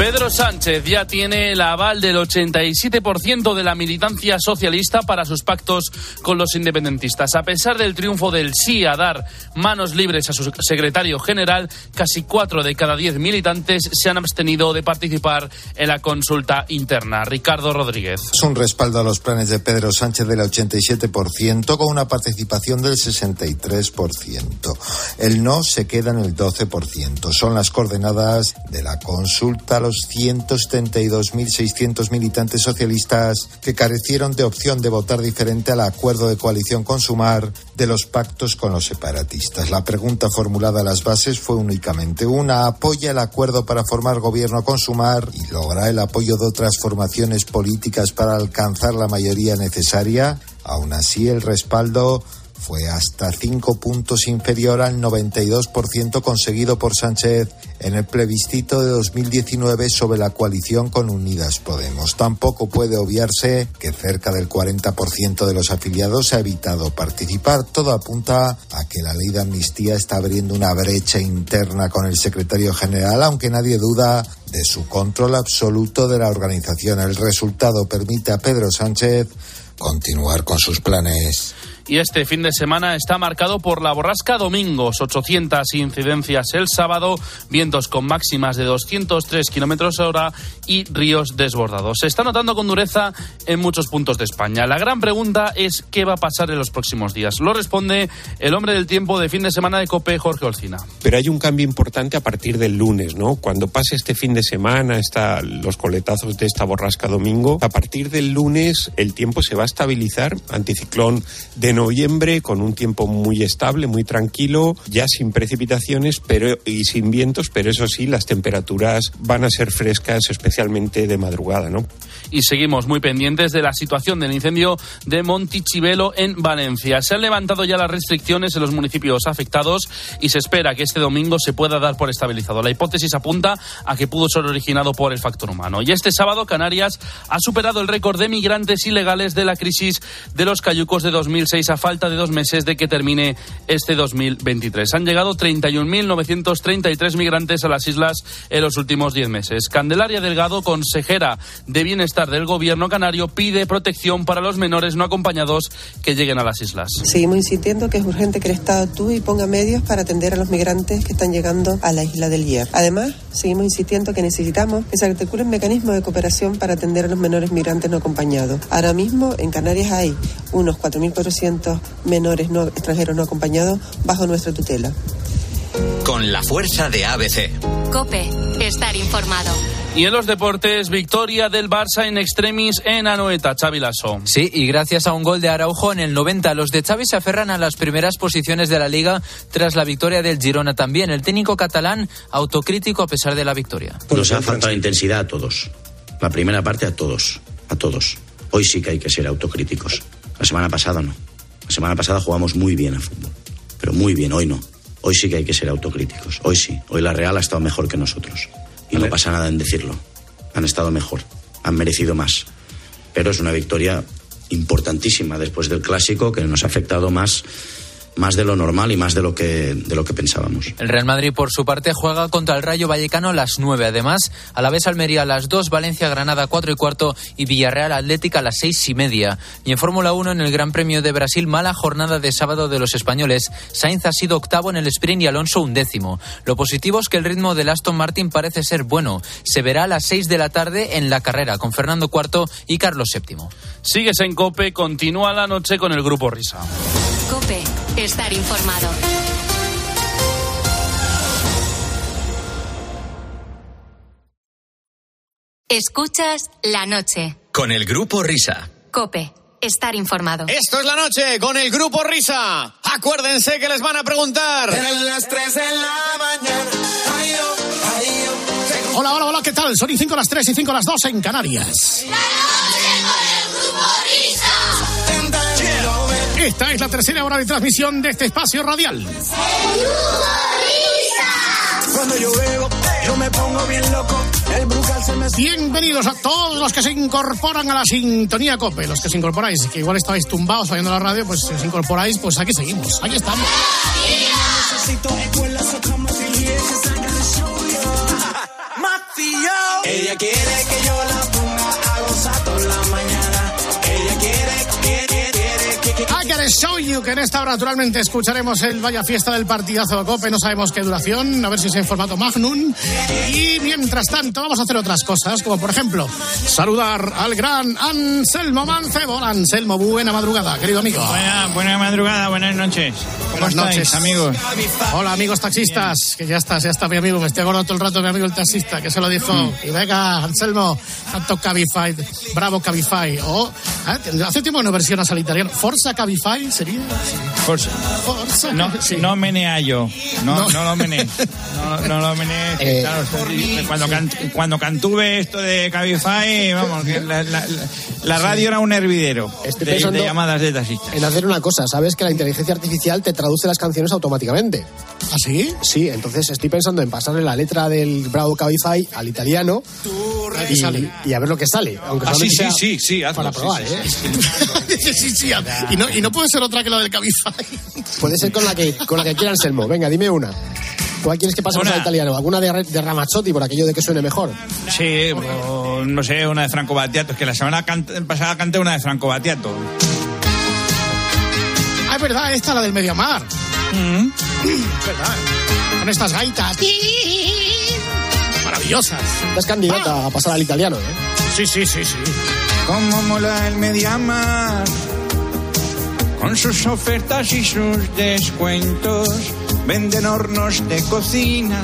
Pedro Sánchez ya tiene el aval del 87% de la militancia socialista para sus pactos con los independentistas. A pesar del triunfo del sí a dar manos libres a su secretario general, casi cuatro de cada diez militantes se han abstenido de participar en la consulta interna. Ricardo Rodríguez. Es un respaldo a los planes de Pedro Sánchez del 87% con una participación del 63%. El no se queda en el 12%. Son las coordenadas de la consulta a los 172.600 militantes socialistas que carecieron de opción de votar diferente al acuerdo de coalición con Sumar de los pactos con los separatistas. La pregunta formulada a las bases fue únicamente una. ¿Apoya el acuerdo para formar gobierno con Sumar y logra el apoyo de otras formaciones políticas para alcanzar la mayoría necesaria? Aún así, el respaldo fue hasta cinco puntos inferior al 92% conseguido por Sánchez en el plebiscito de 2019 sobre la coalición con Unidas Podemos. Tampoco puede obviarse que cerca del 40% de los afiliados ha evitado participar. Todo apunta a que la ley de amnistía está abriendo una brecha interna con el secretario general, aunque nadie duda de su control absoluto de la organización. El resultado permite a Pedro Sánchez continuar con sus planes y este fin de semana está marcado por la borrasca domingos, 800 incidencias el sábado, vientos con máximas de 203 kilómetros hora y ríos desbordados. Se está notando con dureza en muchos puntos de España. La gran pregunta es qué va a pasar en los próximos días. Lo responde el hombre del tiempo de fin de semana de COPE, Jorge Olcina. Pero hay un cambio importante a partir del lunes, ¿no? Cuando pase este fin de semana, está los coletazos de esta borrasca domingo, a partir del lunes el tiempo se va a estabilizar, anticiclón de noviembre con un tiempo muy estable, muy tranquilo, ya sin precipitaciones pero y sin vientos, pero eso sí, las temperaturas van a ser frescas, especialmente de madrugada, ¿no? y seguimos muy pendientes de la situación del incendio de Montichivelo en Valencia. Se han levantado ya las restricciones en los municipios afectados y se espera que este domingo se pueda dar por estabilizado. La hipótesis apunta a que pudo ser originado por el factor humano. Y este sábado Canarias ha superado el récord de migrantes ilegales de la crisis de los cayucos de 2006 a falta de dos meses de que termine este 2023. Han llegado 31.933 migrantes a las islas en los últimos diez meses. Candelaria Delgado, consejera de Bienestar del Gobierno canario pide protección para los menores no acompañados que lleguen a las islas. Seguimos insistiendo que es urgente que el Estado actúe y ponga medios para atender a los migrantes que están llegando a la isla del Hierro. Además, seguimos insistiendo que necesitamos que se articulen mecanismos de cooperación para atender a los menores migrantes no acompañados. Ahora mismo en Canarias hay unos 4.400 menores no, extranjeros no acompañados bajo nuestra tutela. Con la fuerza de ABC. Cope, estar informado. Y en los deportes, victoria del Barça en extremis en Anoeta, Xavi Lasso. Sí, y gracias a un gol de Araujo en el 90, los de Xavi se aferran a las primeras posiciones de la liga tras la victoria del Girona también. El técnico catalán autocrítico a pesar de la victoria. Nos ha faltado intensidad a todos. La primera parte a todos, a todos. Hoy sí que hay que ser autocríticos. La semana pasada no. La semana pasada jugamos muy bien al fútbol, pero muy bien, hoy no. Hoy sí que hay que ser autocríticos. Hoy sí. Hoy la Real ha estado mejor que nosotros. Y no pasa nada en decirlo. Han estado mejor, han merecido más. Pero es una victoria importantísima después del clásico que nos ha afectado más más de lo normal y más de lo que de lo que pensábamos. El Real Madrid por su parte juega contra el Rayo Vallecano a las 9. Además, a la vez Almería a las 2, Valencia Granada 4 y cuarto y Villarreal Atlética a las 6 y media. Y en Fórmula 1 en el Gran Premio de Brasil, mala jornada de sábado de los españoles. Sainz ha sido octavo en el sprint y Alonso un décimo. Lo positivo es que el ritmo del Aston Martin parece ser bueno. Se verá a las 6 de la tarde en la carrera con Fernando Cuarto y Carlos Séptimo. Sigues en Cope, continúa la noche con el grupo Risa. Cope, estar informado. Escuchas la noche. Con el grupo Risa. Cope, estar informado. Esto es la noche con el grupo Risa. Acuérdense que les van a preguntar. Eran las 3 de la mañana. Ay, oh, ay, oh. Hola, hola, hola, ¿qué tal? Son y 5 las 3 y 5 las 2 en Canarias. La noche con el grupo Risa. Esta es la tercera hora de transmisión de este espacio radial. El grupo Risa. Cuando yo bebo, yo me pongo bien loco. El se me... Bienvenidos a todos los que se incorporan a la sintonía COPE, los que se incorporáis, que igual estabais tumbados oyendo la radio, pues si os incorporáis, pues aquí seguimos, aquí estamos. Ella quiere que yo la show you que en esta hora naturalmente escucharemos el Vaya Fiesta del partidazo de COPE, no sabemos qué duración, a ver si es en formato Magnum. Y mientras tanto vamos a hacer otras cosas, como por ejemplo saludar al gran Anselmo Mancebo. Anselmo, buena madrugada, querido amigo. Buena, buena madrugada, buenas noches. ¿Cómo Buenas estáis, noches. amigos? Hola amigos taxistas, que ya está, ya está mi amigo, me estoy acordando todo el rato de mi amigo el taxista, que se lo dijo. Mm. Y venga, Anselmo, tanto Cabify, bravo Cabify. O, ah, hace tiempo que no versionas al italiano. Forza Cabify sería. Forza. Forza No, sí. no menea yo. No, No. no. lo menees. No, no lo que Eh, claro, cuando, can- cuando cantuve esto de Cabify, vamos, que la, la- la- la radio era un hervidero Estoy de, pensando- de llamadas de taxistas. En hacer una cosa, sabes que la inteligencia artificial te traduce las canciones automáticamente. ¿Ah, sí? Sí, entonces estoy pensando en pasarle la letra del Bravo Cabify al italiano y, sale. y a ver lo que sale. Aunque Ah, sí, sí, sea sí, sí, hazlo, Para sí, probar, sí, ¿eh? Sí, sí, y no, y no puede ser otra que la del Cabify. Puede ser con la que con la que quiera Anselmo. Venga, dime una. ¿Cuál quieres que pasemos Una. al italiano? ¿Alguna de, de Ramazzotti por aquello de que suene mejor? Sí, o, no sé, una de Franco Battiato. Es que la semana pasada canté una de Franco Battiato. Ah, es verdad, esta la del Mediamar. Mm. Es verdad. Con estas gaitas. Maravillosas. Estás candidata a pasar al italiano, ¿eh? Sí, sí, sí, sí. Cómo mola el Mediamar con sus ofertas y sus descuentos. Venden hornos de cocina,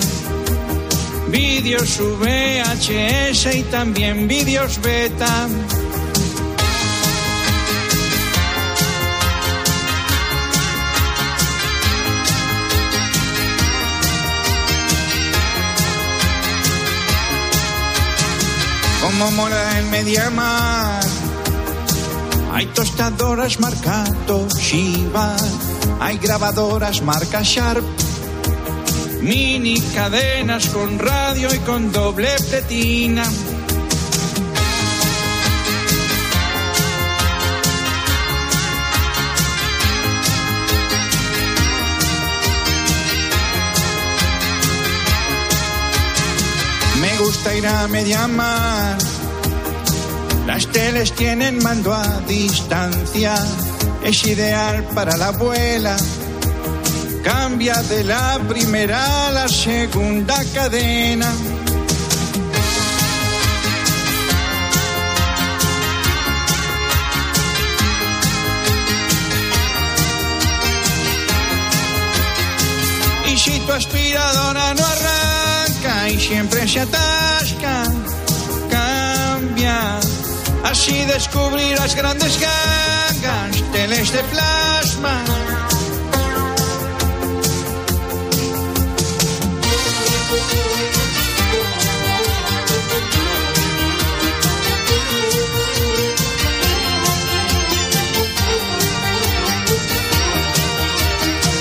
vídeos VHS y también vídeos beta. Como mola el Mediamar. Hay tostadoras marca Toshiba, hay grabadoras marca Sharp, mini cadenas con radio y con doble pletina. Me gusta ir a Mediamar. Las teles tienen mando a distancia, es ideal para la abuela. Cambia de la primera a la segunda cadena. Y si tu aspiradora no arranca y siempre se atasca, cambia. Así descubrirás grandes gangas, teles de plasma.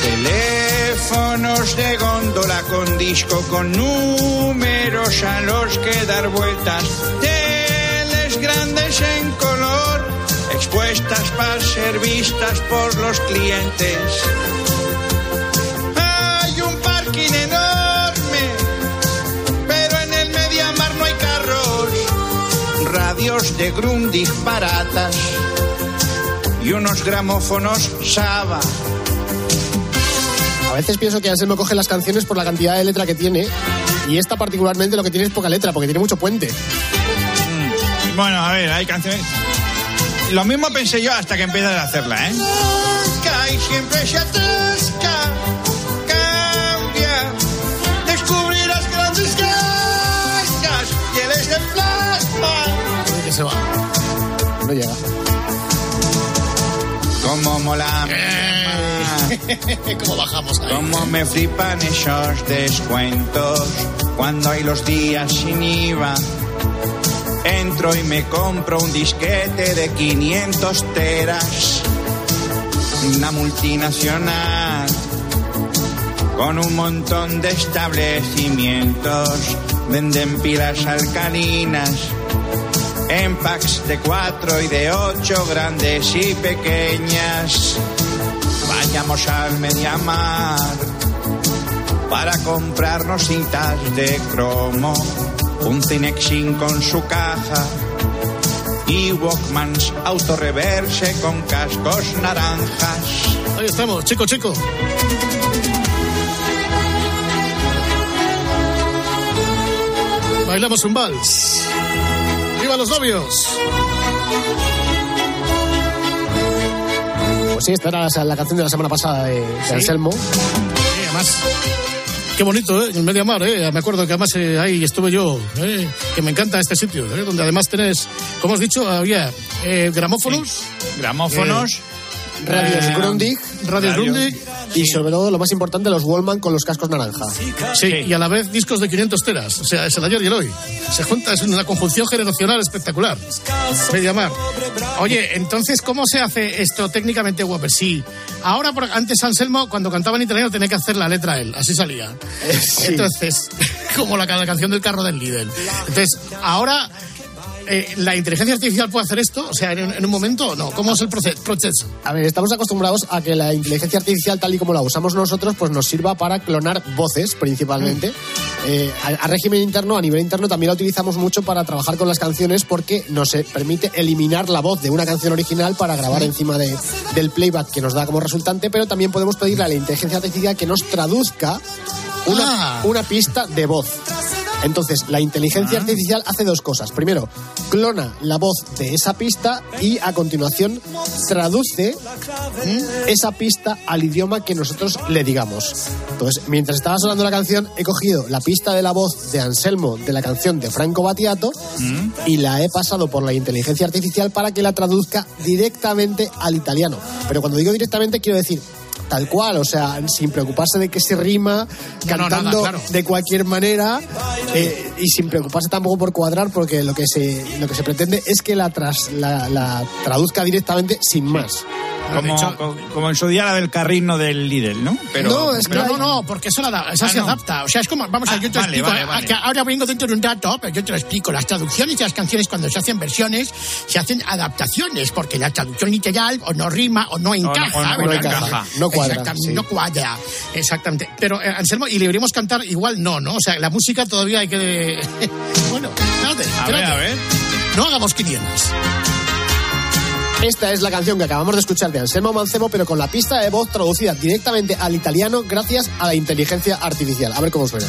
Teléfonos de góndola con disco con números a los que dar vueltas. Grandes en color, expuestas para ser vistas por los clientes. Hay un parking enorme, pero en el Mediamar no hay carros. Radios de Grundig baratas y unos gramófonos Saba. A veces pienso que Anselmo coge las canciones por la cantidad de letra que tiene y esta particularmente lo que tiene es poca letra porque tiene mucho puente. Bueno, a ver, hay canciones. Lo mismo pensé yo hasta que empiezas a hacerla, ¿eh? Y siempre se atasca, cambia, descubrirás grandes gasgas, tienes de plasma. Que se va. No llega. Cómo mola. ¿Cómo bajamos ahí? Cómo me flipan esos descuentos cuando hay los días sin IVA. Entro y me compro un disquete de 500 teras. Una multinacional. con un montón de establecimientos. Venden pilas alcalinas en packs de cuatro y de ocho, grandes y pequeñas. Vayamos al Mediamar para comprarnos cintas de cromo, un Cinexin con su caja y Walkmans autorreverse con cascos naranjas. Ahí estamos, chico, chico. Bailamos un vals. ¡Viva los novios! Pues sí, esta era la, la canción de la semana pasada de, de Anselmo. Sí, además, qué bonito, ¿eh? En el Mediamar, ¿eh? Me acuerdo que además eh, ahí estuve yo, ¿eh? Que me encanta este sitio, ¿eh? Donde además tenés, como has dicho, había eh, gramófonos. Gramófonos. Radios Eh, Grundig. Radios Radio. Grundig. Y sobre todo, lo más importante, los Wallman con los cascos naranja. Sí, y a la vez discos de 500 teras. O sea, es el ayer y el hoy. Se junta, es una conjunción generacional espectacular. Mediamar. Oye, entonces, ¿cómo se hace esto técnicamente, Whopper? Sí. Ahora, por- antes Anselmo, cuando cantaba en italiano, tenía que hacer la letra él. Así salía. sí. Entonces, como la, la canción del carro del líder. Entonces, ahora... eh, ¿La inteligencia artificial puede hacer esto? O sea, en, en un momento o no. ¿Cómo es el proce- proceso? A ver, estamos acostumbrados a que la inteligencia artificial, tal y como la usamos nosotros, pues nos sirva para clonar voces, principalmente. Eh, a, a régimen interno, a nivel interno, también la utilizamos mucho para trabajar con las canciones porque nos eh, permite eliminar la voz de una canción original para grabar encima de- del playback que nos da como resultante, pero también podemos pedirle a la inteligencia artificial que nos traduzca una, Ah. una pista de voz. Entonces, la inteligencia artificial hace dos cosas. Primero, clona la voz de esa pista y a continuación traduce mm, esa pista al idioma que nosotros le digamos. Entonces, mientras estaba sonando la canción, he cogido la pista de la voz de Anselmo de la canción de Franco Battiato y la he pasado por la inteligencia artificial para que la traduzca directamente al italiano. Pero cuando digo directamente, quiero decir tal cual, o sea, sin preocuparse de que se rima, No, no, nada, cantando claro. de cualquier manera eh, y sin preocuparse tampoco por cuadrar, porque lo que se, lo que se pretende es que la, tras, la, la traduzca directamente sin más. Como, co- como en su día la del carrino del Lidl, ¿no? Pero, No, es que No, no, porque eso, la, esa Ah, se no. adapta. O sea, es como, vamos a Ah, ver, yo te vale, explico. vale, vale. que ahora vengo dentro de un dato, pero yo te lo explico. Las traducciones de las canciones, cuando se hacen versiones, se hacen adaptaciones, porque la traducción literal o no rima o no encaja. o no- no ¿verdad? encaja, no cuadra, Exactamente, sí. no cuadra. Exactamente. Pero, eh, Anselmo, ¿y le deberíamos cantar igual? No, ¿no? O sea, la música todavía hay que... bueno, espérate, a ver, espérate. a ver. No hagamos 500. Esta es la canción que acabamos de escuchar de Anselmo Mancebo, pero con la pista de voz traducida directamente al italiano gracias a la inteligencia artificial. A ver cómo suena.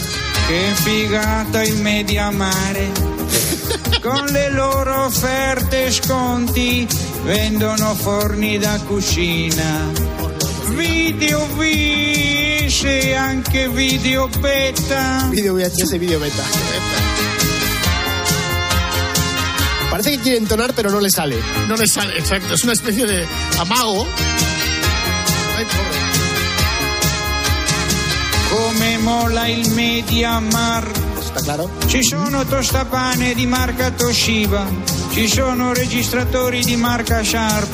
Che figata il media mare. Con le loro offerte sconti vendono forni da cucina. Video vis e anche video beta. Video VHS y video beta. Quiere entonar, pero no le sale. No le sale, exacto. Es una especie de amago. Ay, pobre. Come mola il media mar. ¿Está claro? Ci sono tostapane di marca Toshiba, ci sono registratori di marca Sharp,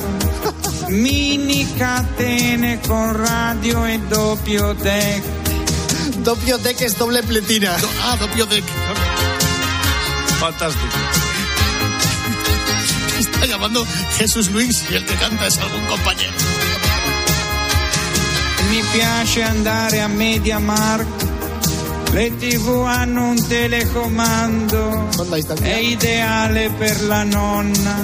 mini catene con radio e doppio deck. Doppio deck es doble pletina. Ah, doppio deck. Fantástico. Está llamando Jesús Luis y el que canta es algún compañero. Mi piace andare a MediaMarkt, le tv hanno un telecomando, Manda a distancia. è ideale per la nonna.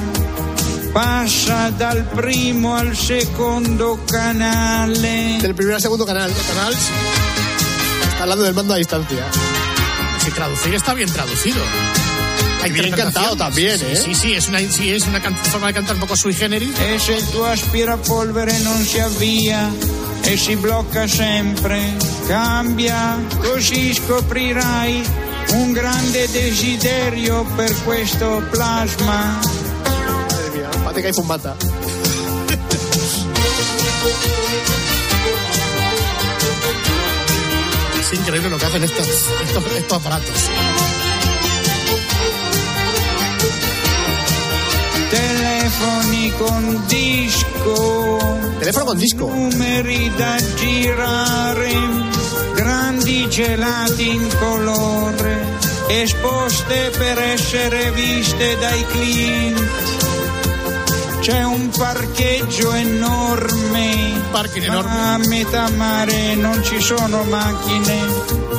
Passa dal primo al secondo canale. Del primero al segundo canal. Canal, Está hablando del mando a distancia. si traducir está bien traducido. Hay Bien cantado también, ¿eh? Sí, sí, es una, sí, es una forma de cantar un poco sui generis. E se il tuo aspirapolvere non si avvia e si blocca sempre, cambia, così scoprirai un grande desiderio per questo plasma. Madre mía, parece que hay fumata. Es increíble lo que hacen estos, estos, estos aparatos. Telefoni con disco, Teléfono con disco. numeri da girare, di gelati incolore, esposte per essere viste dai clienti. C'è un parcheggio enorme, a metà mare non ci sono macchine,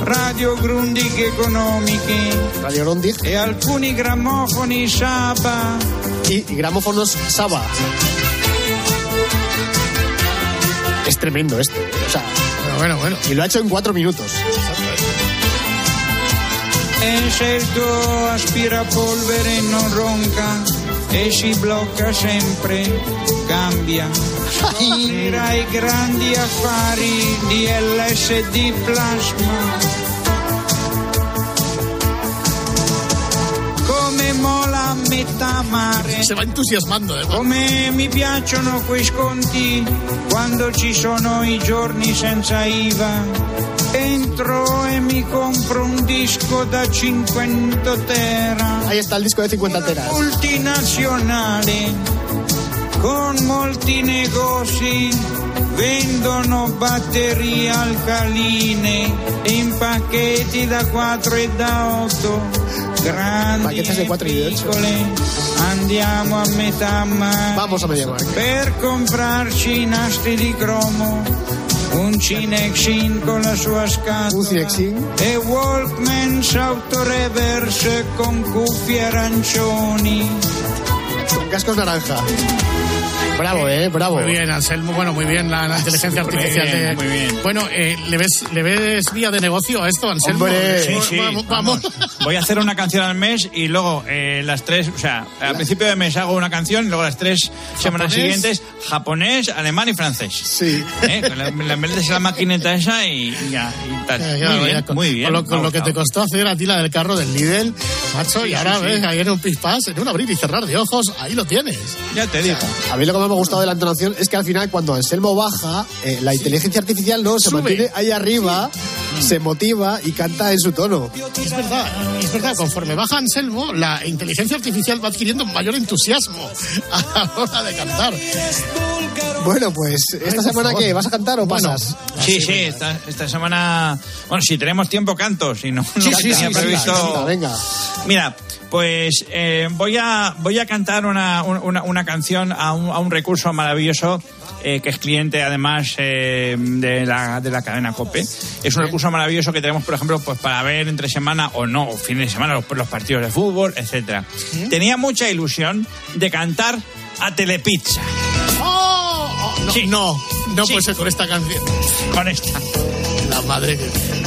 radio Grundig economiche Radio e alcuni grammofoni Saba. Y, gramófonos Saba. Es tremendo esto. ¿eh? O sea, bueno, bueno. Y lo ha hecho en cuatro minutos. E se il tuo aspirapolvere non ronca e si blocca sempre, cambia. Scoprirai grandi affari di LSD plasma. Come mola a metà mare. Se va entusiasmando, eh. Come mi piacciono quei sconti quando ci sono i giorni senza IVA. Entro e mi compro un disco da 500 tera. Ahí está el disco de 50 teras. Multinazionale con molti negozi vendono batterie alcaline in pacchetti da 4 e da 8 grandi Paquetes de e 4 y de 8. piccole andiamo a metà Vamos a MediaMarkt. per comprarci nastri di cromo un Cinexin con la sua scatola e Walkman autoreverse con cuffie arancioni Con cascos naranja. Bravo, eh, bravo. Muy bien, Anselmo. Bueno, muy bien la, la inteligencia Muy artificial. bien, de- muy bien. Bueno, eh, ¿le, ves, ¿le ves vía de negocio a esto, Anselmo? Hombre. Sí, sí, Vamos, vamos. Voy a hacer una canción al mes y luego eh, las tres, o sea, al principio de mes hago una canción y luego las tres semanas siguientes japonés, alemán y francés. Sí. ¿Eh? Le, metes a la maquineta esa y, y ya, y tal. Ya, muy bien, con, muy bien. Con lo, con lo que te costó hacer a ti la del carro del Lidl, macho, Sí, y ahora sí, ves sí. ahí en un pispás, en un abrir y cerrar de ojos, ahí lo tienes. Ya te digo. A mí lo que me ha gustado de la entonación es que al final cuando Anselmo baja, eh, la inteligencia artificial no se Sube. mantiene ahí arriba, se motiva y canta en su tono. Es verdad, es verdad, conforme baja Anselmo, la inteligencia artificial va adquiriendo mayor entusiasmo a la hora de cantar. Bueno, pues esta semana qué, ¿vas a cantar o Bueno, pasas? Sí, sí, esta, esta semana. Bueno, si tenemos tiempo, canto. Si no, no Sí, sí, tenía sí, canta, previsto. canta, venga. Mira, pues eh, voy, a, voy a cantar una, una, una canción a un, a un recurso maravilloso eh, que es cliente además eh, de, la, de la cadena COPE. Es un recurso maravilloso que tenemos, por ejemplo, pues para ver entre semana o no, o fin de semana, los, los partidos de fútbol, etcétera. Tenía mucha ilusión de cantar a Telepizza. Oh, no, Sí. no, no Sí. puede ser con esta canción. Con esta. La madre que...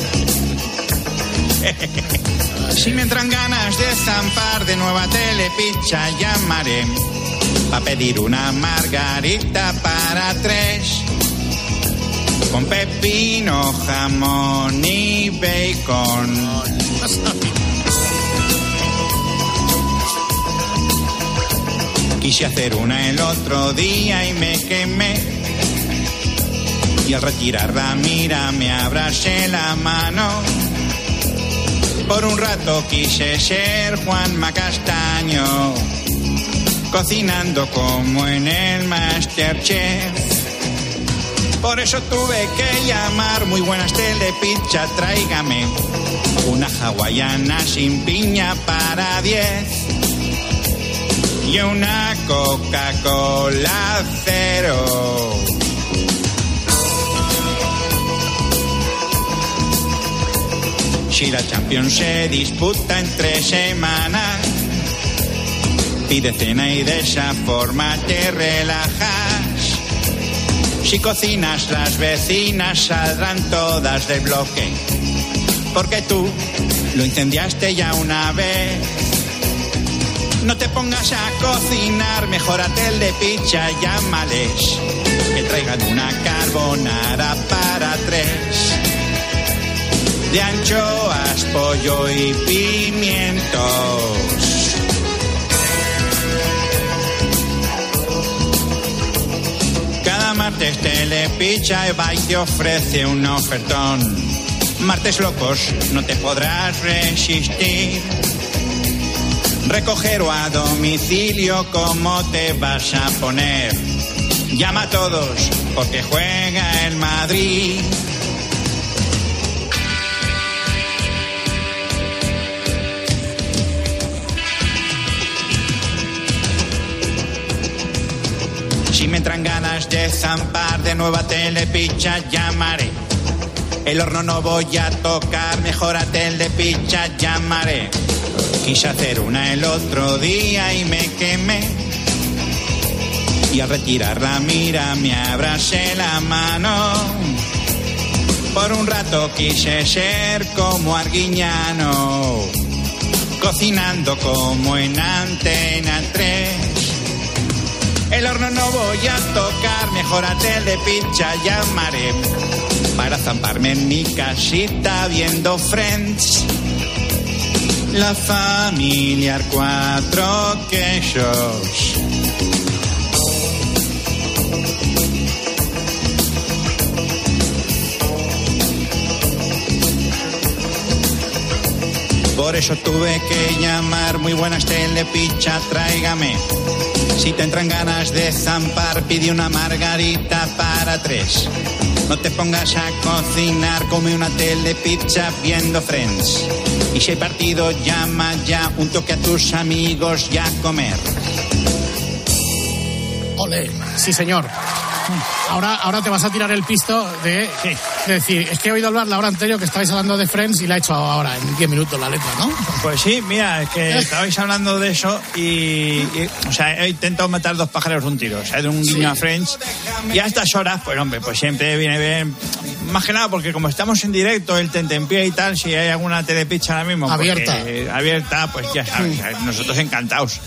Si me entran ganas de zampar de nueva telepizza, llamaré para pedir una margarita para tres. Con pepino, jamón y bacon. Quise hacer una el otro día y me quemé. Y al retirarla, mira, me abracé la mano. Por un rato quise ser Juan Macastaño, cocinando como en el Masterchef. Por eso tuve que llamar, muy buenas telepizza, tráigame una hawaiana sin piña para 10 y una Coca-Cola cero. Si la Champions se disputa en tres semanas, pide cena y de esa forma te relajas. Si cocinas, las vecinas saldrán todas del bloque, porque tú lo incendiaste ya una vez. No te pongas a cocinar, mejorate el de pizza, llámales, que traigan una carbonara para tres de anchoas, pollo y pimientos. Cada martes Telepicha y te ofrece un ofertón. Martes locos, no te podrás resistir. Recoger a domicilio, ¿cómo te vas a poner? Llama a todos porque juega el Madrid. Si me entran ganas de zampar de nueva telepicha, llamaré. El horno no voy a tocar, mejorate el Telepicha llamaré. Quise hacer una el otro día y me quemé. Y al retirar la mira me abrasé la mano. Por un rato quise ser como Arguiñano, cocinando como en Antena 3. El horno no voy a tocar, mejor a telepicha llamaré para zamparme en mi casita viendo Friends. La familiar cuatro quechos. Por eso tuve que llamar muy buenas telepicha, tráigame. Si te entran ganas de zampar, pide una margarita para tres. No te pongas a cocinar, come una telepizza viendo Friends. Y si hay partido, llama ya un toque a tus amigos y a comer. Ole, sí señor. Ahora, ahora te vas a tirar el pisto de, de decir, es que he oído hablar la hora anterior que estabais hablando de Friends y la he hecho ahora en 10 minutos la letra, ¿no? Pues sí, mira, es que estabais hablando de eso y, y, o sea, he intentado matar dos pájaros un tiro, o sea, de un guiño a Friends. Y a estas horas, pues hombre, pues siempre viene bien, más que nada porque como estamos en directo, el tentempié y tal, si hay alguna telepicha ahora mismo. Abierta. eh, abierta, pues ya sabes, nosotros encantados.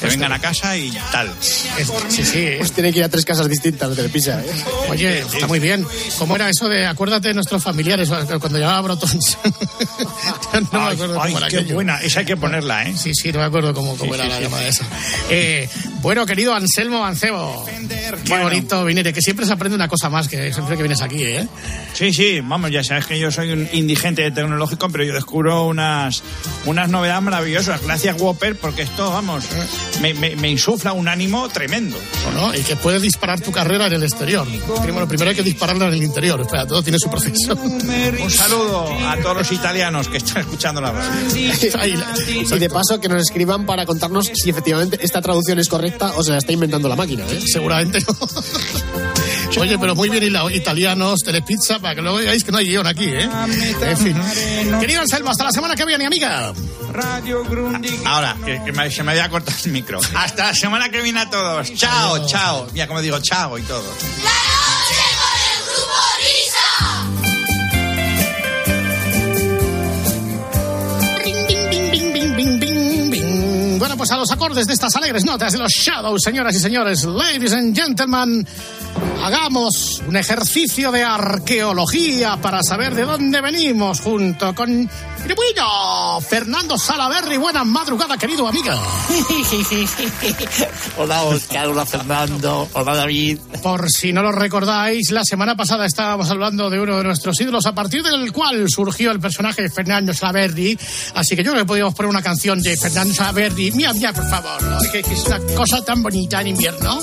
Que vengan a casa y tal. Sí, sí. Pues tiene que ir a tres casas distintas Telepisa. ¿eh? Oye, está muy bien. ¿Cómo era eso de acuérdate de nuestros familiares cuando llamaba Brotons? no me Ay, acuerdo ay, cómo era qué aquello. buena, esa hay que ponerla, ¿eh? Sí, sí, no me acuerdo cómo, cómo Sí, era sí, la sí. llamada esa. Eh, bueno, querido Anselmo Mancebo, qué Bueno. bonito vinere, que siempre se aprende una cosa más que siempre que vienes aquí, ¿eh? Sí, sí, vamos, ya sabes que yo soy un indigente tecnológico, pero yo descubro unas, unas novedades maravillosas. Gracias, Whopper, porque esto, vamos, me, me, me insufla un ánimo tremendo. ¿no? Y que puedes disparar tu carrera en el exterior. Primero, primero hay que dispararla en el interior. Espera, todo tiene su proceso. Un saludo a todos los italianos que están escuchando la radio. Y de paso que nos escriban para contarnos si efectivamente esta traducción es correcta o se la está inventando la máquina. ¿eh? Seguramente no. Oye, pero muy bien italianos, telepizza, para que luego digáis que no hay guion aquí, ¿eh? En fin. Querido Anselmo, hasta la semana que viene, amiga. Ahora, que, que me- se me había cortado el micro. Hasta la semana que viene a todos. Chao, chao. Mira como digo chao y todo. Bing, bing, bing, bing, bing, bing, bing. Bueno, pues a los acordes de estas alegres notas de los Shadows, señoras y señores, ladies and gentlemen, hagamos un ejercicio de arqueología para saber de dónde venimos junto con bueno Fernando Salaverri. Buena madrugada, querido amigo. Hola Oscar, hola Fernando, hola David. Por si no lo recordáis, la semana pasada estábamos hablando de uno de nuestros ídolos, a partir del cual surgió el personaje de Fernando Salaverri. Así que yo creo que podíamos poner una canción de Fernando Salaverri. Mira, mira, por favor, ¿no? que es una cosa tan bonita en invierno.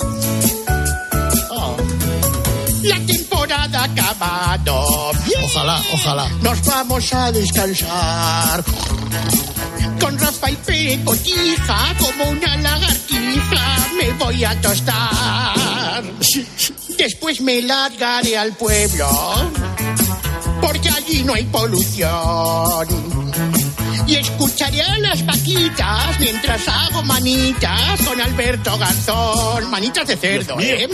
La temporada ha acabado. Ojalá, ojalá. Nos vamos a descansar. Con Rafa y Pecotija, como una lagartija, me voy a tostar. Después me largaré al pueblo, porque allí no hay polución. Y escucharé a las vaquitas mientras hago manitas con Alberto Garzón. Manitas de cerdo, ¿eh?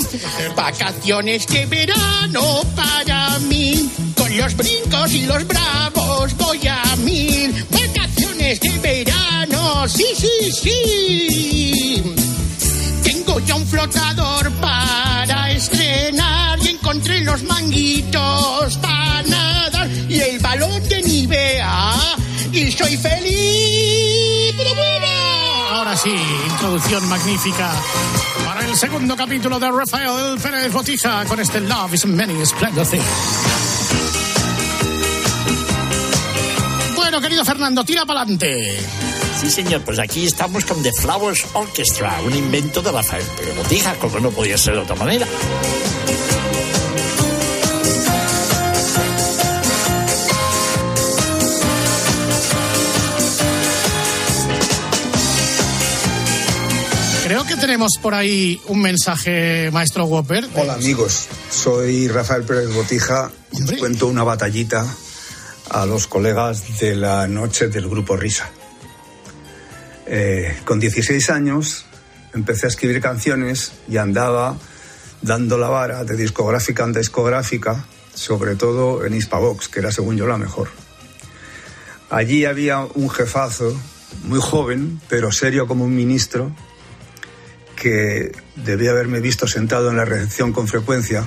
Vacaciones de verano para mí. Con los brincos y los bravos voy a mil. Vacaciones de verano, sí, sí, sí. Tengo ya un flotador para estrenar y encontré los manguitos para nadar y el balón de Nivea y soy feliz. Pero bueno. Ahora sí, introducción magnífica para el segundo capítulo de Rafael Pérez Botija con este Love is Many Splendid Things. Bueno, querido Fernando, tira para adelante. Sí, señor, pues aquí estamos con The Flowers Orchestra, un invento de Rafael Pérez Botija, como no podía ser de otra manera. Tenemos por ahí un mensaje, maestro Whopper. Hola amigos, soy Rafael Pérez Botija os cuento una batallita a los colegas de la noche del grupo Risa. Eh, con 16 años empecé a escribir canciones y andaba dando la vara de discográfica en discográfica, sobre todo en Hispavox, que era según yo la mejor. Allí había un jefazo, muy joven, pero serio como un ministro, que debía haberme visto sentado en la recepción con frecuencia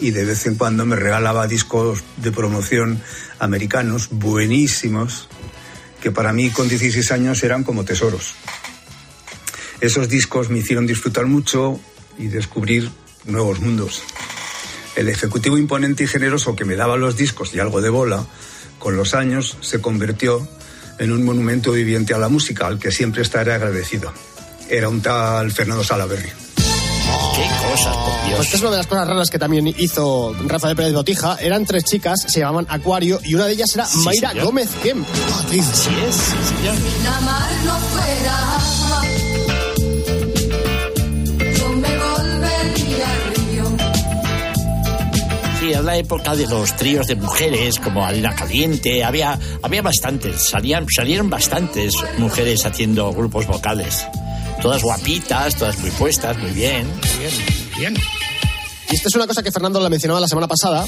y de vez en cuando me regalaba discos de promoción americanos buenísimos que para mí con 16 años eran como tesoros. Esos discos me hicieron disfrutar mucho y descubrir nuevos mundos. El ejecutivo imponente y generoso que me daba los discos y algo de bola, con los años se convirtió en un monumento viviente a la música al que siempre estaré agradecido. Era un tal Fernando Salaverry. Qué cosas, por Dios. Pues esta es una de las cosas raras que también hizo Rafael Pérez Botija. Eran tres chicas, se llamaban Acuario, y una de ellas era Sí, Mayra señor. Gómez Kemp. Sí es, sí, señor. Sí, es la época de los tríos de mujeres, como Arena Caliente. Había, había bastantes, salían, salieron bastantes mujeres haciendo grupos vocales. Todas guapitas, todas muy puestas, muy bien. Bien. Y esta es una cosa que Fernando la mencionaba la semana pasada.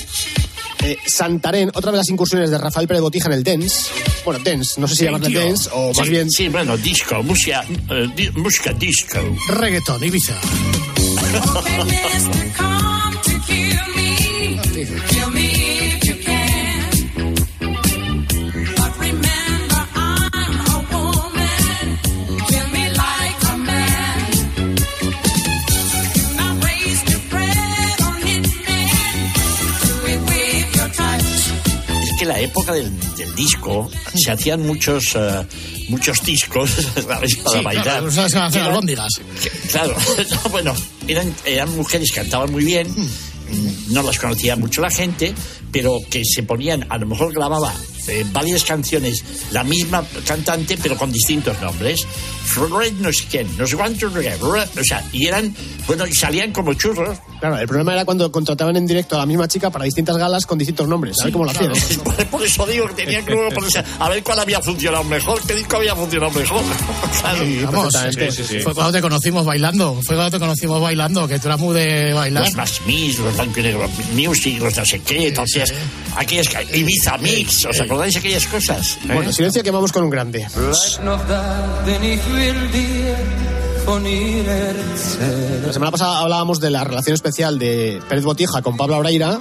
Eh, Santarén, otra de las incursiones de Rafael Pérez Botija en el dance. Bueno, dance, no sé si llamarle tío. dance o más Sí, bien Sí, bueno, disco, música, eh, di- música disco. Reggaetón, Ibiza. la época del, del disco se hacían muchos eh, muchos discos ¿sabes? para Sí, bailar. claro, se eran- albóndigas. que- claro, no, bueno, eran, eran mujeres que cantaban muy bien, mm, no las conocía mucho la gente, pero que se ponían, a lo mejor grababa eh, varias canciones, la misma cantante, pero con distintos nombres. Fred no sé quién, no sé cuánto, no sé qué, o sea, y eran, bueno, y salían como churros. Claro, el problema era cuando contrataban en directo a la misma chica para distintas galas con distintos nombres. A ver cómo lo hacían. Por, por eso digo que tenían que ponerse a ver cuál había funcionado mejor, qué disco había funcionado mejor. Claro. Vamos, perfectamente. fue cuando te conocimos bailando. Fue cuando te conocimos bailando, que tú eras muy de bailar. Los más mis, los blanco y negro music, los no sé qué, aquellas, aquellas ca- Ibiza Mix, ¿os acordáis de aquellas cosas? ¿Eh? Bueno, silencio que vamos con un grande. La semana pasada hablábamos de la relación especial de Pérez Botija con Pablo Aureira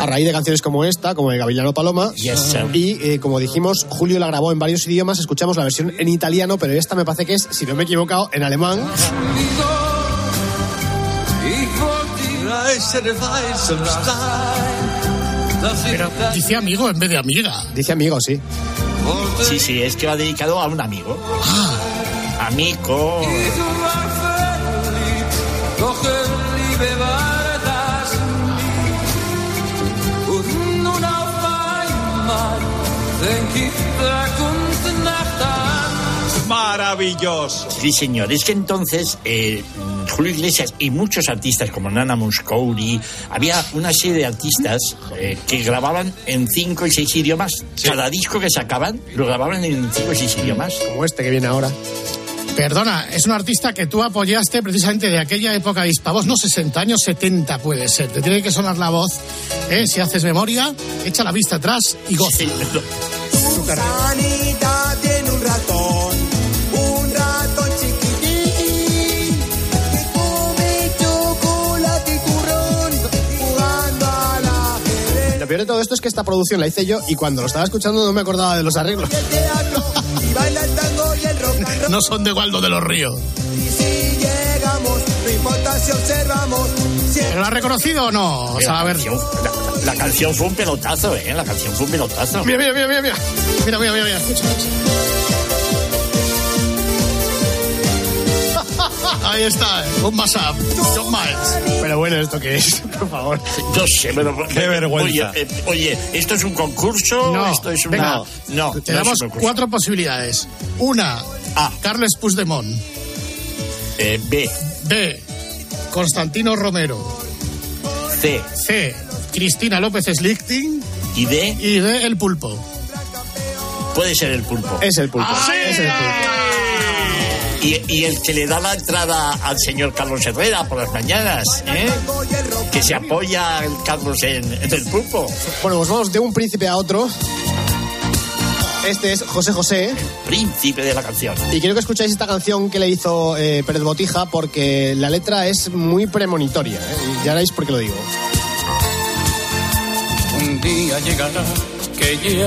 a raíz de canciones como esta, como de Gavilano Paloma. Yes, sir. y eh, como dijimos, Julio la grabó en varios idiomas. Escuchamos la versión en italiano, pero esta me parece que es, si no me he equivocado, en alemán. Pero dice amigo en vez de amiga. Dice amigo, sí. Sí, sí, es que va dedicado a un amigo. Amigo. Maravilloso. Sí, señor. Es que entonces eh, Julio Iglesias y muchos artistas como Nana Mouskouri, había una serie de artistas eh, que grababan en cinco y seis idiomas. Cada disco que sacaban lo grababan en cinco y seis idiomas. Como este que viene ahora. Perdona, es un artista que tú apoyaste precisamente de aquella época de Hispavoz, no 60 años, 70 puede ser. Te tiene que sonar la voz, ¿eh? si haces memoria, echa la vista atrás y goza. Sanita tiene un ratón, Lo peor de todo esto es que esta producción la hice yo y cuando lo estaba escuchando no me acordaba de los arreglos. No son de Waldo de los Ríos. Y si llegamos, no importa si observamos, siempre ¿Pero lo has reconocido o no? O sea, a ver. canción, la, la canción fue un pelotazo, ¿eh? La canción fue un pelotazo. Mira, mira, mira, mira, mira. Mira, mira, mira, mira. Ahí está, un WhatsApp. John Miles. Pero bueno, ¿esto qué es? Por favor. No sé, pero... Qué vergüenza. Oye, eh, oye, ¿esto es un concurso? No, ¿Esto es una...? venga. no, Te no damos es un concurso. cuatro posibilidades. Una, Ah. Carles Puigdemont. Eh, B. B. Constantino Romero. C. C. Cristina López Slichting. Y D. Y D. El Pulpo. Puede ser el pulpo. Es el pulpo. ¡Sí! Es el pulpo. Y, y el que le da la entrada al señor Carlos Herrera por las mañanas, ¿eh? Que se apoya el Carlos en, en el pulpo. Bueno, pues vamos de un príncipe a otro. Este es José José. Príncipe de la canción. Y quiero que escucháis esta canción que le hizo eh, Pérez Botija porque la letra es muy premonitoria. ¿eh? Y Ya veréis por qué lo digo. Un día llegará que ya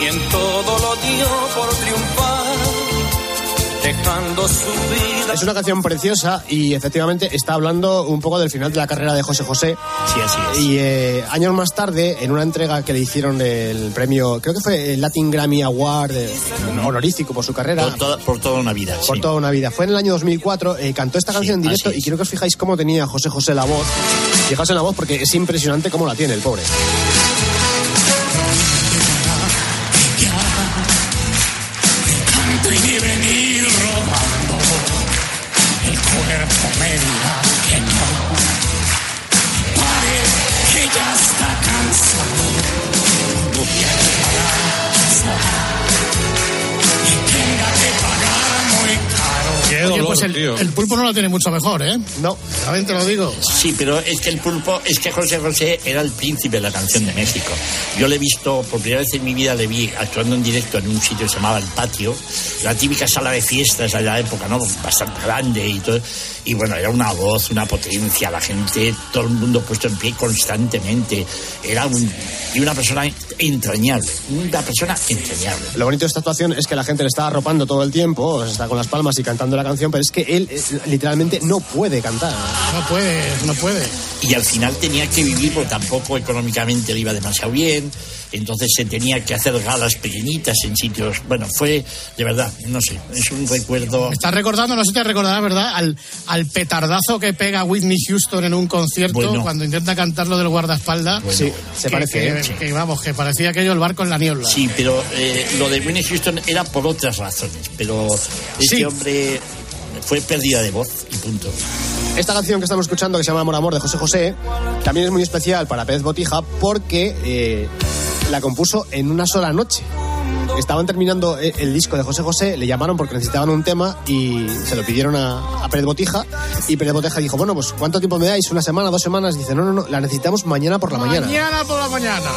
quien todo lo dio por triunfar, dejando su vida. Es una canción preciosa y efectivamente está hablando un poco del final de la carrera de José José. Sí, así es. Y eh, años más tarde, en una entrega que le hicieron el premio, creo que fue el Latin Grammy Award, eh, honorífico por su carrera. Por toda, por toda una vida. por sí. toda una vida. Fue en el año 2004, eh, cantó esta canción en directo y quiero que os fijáis cómo tenía José José la voz. Fijaos en la voz porque es impresionante cómo la tiene el pobre. El, el pulpo no la tiene mucho mejor, ¿eh? No. También te lo digo. Sí, pero es que el pulpo, es que José José era el príncipe de la canción de México. Yo le he visto, por primera vez en mi vida le vi actuando en directo en un sitio que se llamaba El Patio, la típica sala de fiestas de la época, ¿no? Bastante grande y todo. Y bueno, era una voz, una potencia, la gente, todo el mundo puesto en pie constantemente. Era un, y una persona entrañable, una persona entrañable. Lo bonito de esta actuación es que la gente le está arropando todo el tiempo, está con las palmas y cantando la canción, pero es que él literalmente no puede cantar. No puede, no puede. y al final tenía que vivir porque tampoco económicamente le iba demasiado bien entonces se tenía que hacer galas pequeñitas en sitios bueno fue de verdad no sé es un recuerdo estás recordando, no sé si te recordarás, ¿verdad? Al, al petardazo que pega Whitney Houston en un concierto Bueno. cuando intenta cantar lo del guardaespaldas. Bueno, Sí, se Que- parece, Que, ¿eh? que, vamos, que parecía aquello el barco en la niebla. sí pero eh, lo de Winnie Houston era por otras razones pero este Sí. hombre fue pérdida de voz y punto Esta canción que estamos escuchando, que se llama Amor Amor de José José, también es muy especial para Pérez Botija porque eh, la compuso en una sola noche. Estaban terminando eh, el disco de José José, le llamaron porque necesitaban un tema y se lo pidieron a, a Pérez Botija. Y Pérez Botija dijo, bueno, pues ¿cuánto tiempo me dais? ¿Una semana, dos semanas? Dice, no, no, no, la necesitamos mañana por la mañana. Mañana por la mañana.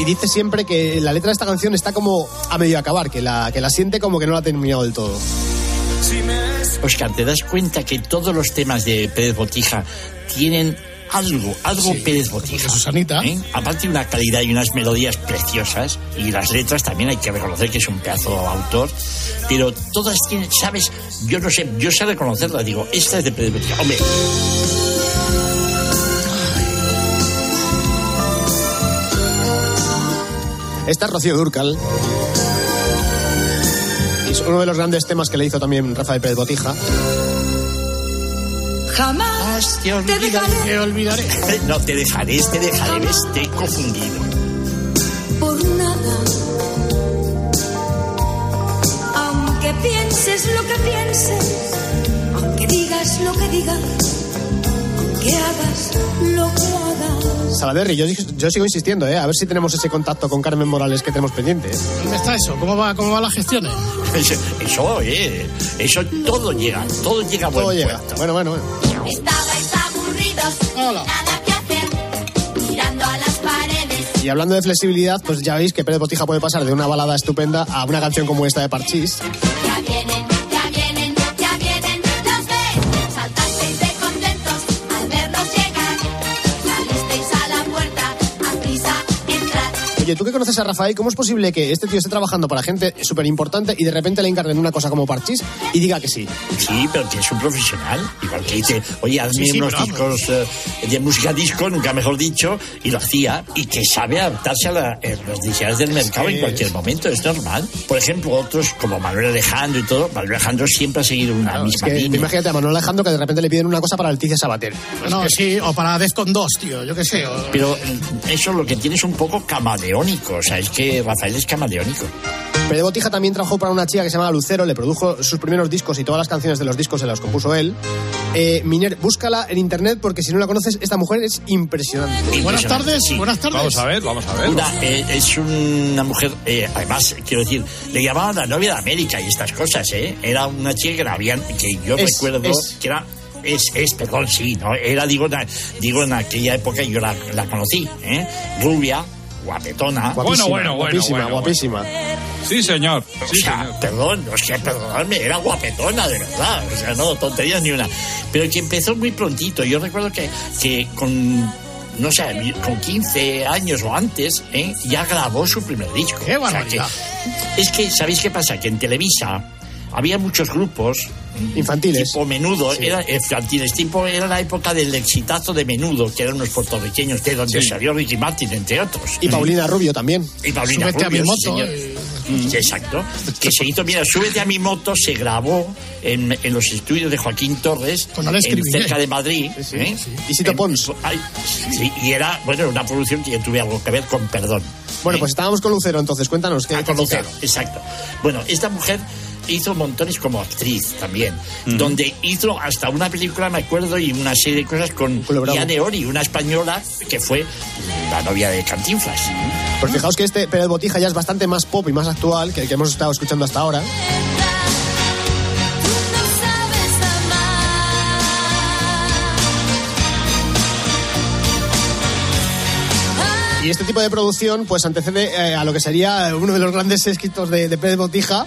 Y dice siempre que la letra de esta canción está como a medio acabar, que la, que la siente como que no la ha terminado del todo. Oscar te das cuenta que todos los temas de Pérez Botija tienen algo, algo Pérez Botija. Susanita. ¿eh? Aparte de una calidad y unas melodías preciosas, y las letras también hay que reconocer que es un pedazo autor, pero todas tienen, ¿sabes? Yo no sé, yo sé reconocerlas, digo, esta es de Pérez Botija. Hombre, Esta es Rocío Durcal. Y es uno de los grandes temas que le hizo también Rafael Pérez Botija. Jamás te dejaré Te olvidaré. no te dejaré, te dejaré, te he confundido. por nada. Aunque pienses lo que pienses, aunque digas lo que digas, aunque hagas lo que hagas. Salaberry, yo, yo sigo insistiendo, ¿eh? a ver si tenemos ese contacto con Carmen Morales que tenemos pendiente. ¿eh? ¿Dónde está eso? ¿Cómo va, cómo va las gestiones? Eso, eso, eh, eso todo llega, todo llega a buen Todo llega. puerto. Bueno, bueno, bueno. Estabais aburridos, nada que hacer, mirando a las paredes. Y hablando de flexibilidad, pues ya veis que Pérez Botija puede pasar de una balada estupenda a una canción como esta de Parchís. Oye, tú que conoces a Rafael, ¿cómo es posible que este tío esté trabajando para gente súper importante y de repente le encarguen una cosa como Parchís y diga que sí? Sí, pero que es un profesional. Igual que dice, oye, hazme Sí, sí, unos discos eh, de música disco, nunca mejor dicho, y lo hacía. Y que sabe adaptarse a la- eh, las necesidades del mercado que- en cualquier momento, es normal. Por ejemplo, otros como Manuel Alejandro y todo, Manuel Alejandro siempre ha seguido una Es misma que tú línea. imagínate a Manuel Alejandro que de repente le piden una cosa para Leticia Sabater. No, sí, o para Defcon 2, tío, yo qué sé. o- Pero eh, eso lo que tiene es un poco camaleónico, o sea, es que Rafael es camaleónico. Pérez Botija también trabajó para una chica que se llama Lucero, le produjo sus primeros discos y todas las canciones de los discos se las compuso él. Eh, Miner, búscala en internet porque si no la conoces, esta mujer es impresionante. Buenas tardes, Sí. buenas tardes. Vamos a ver, vamos a ver. Una, eh, es una mujer, eh, además, quiero decir, le llamaban la novia de América y estas cosas, ¿eh? Era una chica que la habían, que yo Es- recuerdo es. que era. Es, es, perdón, sí, ¿no? Era, digo, na- digo en aquella época yo la, la conocí, ¿eh? Rubia, guapetona. Guapísima, bueno, bueno, guapísima, bueno, guapísima. Sí, señor. O sea, perdón, o sea, perdonadme, era guapetona, de verdad. O sea, no, tonterías ni una. Pero que empezó muy prontito. Yo recuerdo que, que con, no sé, con 15 años o antes, ¿eh? ya grabó su primer disco. ¡Qué O sea, barbaridad! que- es que, ¿sabéis qué pasa? Que en Televisa había muchos grupos Infantiles. tipo menudo, era infantiles, tipo era la época del exitazo de menudo, que eran unos puertorriqueños, de donde Sí. salió Ricky Martin, entre otros. Y Paulina Rubio también. Y Paulina Súbete a mi Rubio, moto, sí, señor. Mm, Exacto. Que se hizo, mira, Súbete a mi moto se grabó en, en los estudios de Joaquín Torres, Con Alex en- cerca de Madrid. ¿eh? Y Sito En- Pons. ay, sí, y era, bueno, una producción que yo tuve algo que ver con Perdón. Bueno, pues estábamos con Lucero, entonces cuéntanos qué Ah, con. Lucero, exacto. Bueno, esta mujer hizo montones como actriz también, donde hizo hasta una película, me acuerdo, y una serie de cosas con. Diane Ori, una española que fue la novia de Cantinflas. Pues fijaos que este Pérez Botija ya es bastante más pop y más actual que el que hemos estado escuchando hasta ahora. Y este tipo de producción pues antecede eh, a lo que sería uno de los grandes éxitos de, de Pérez Botija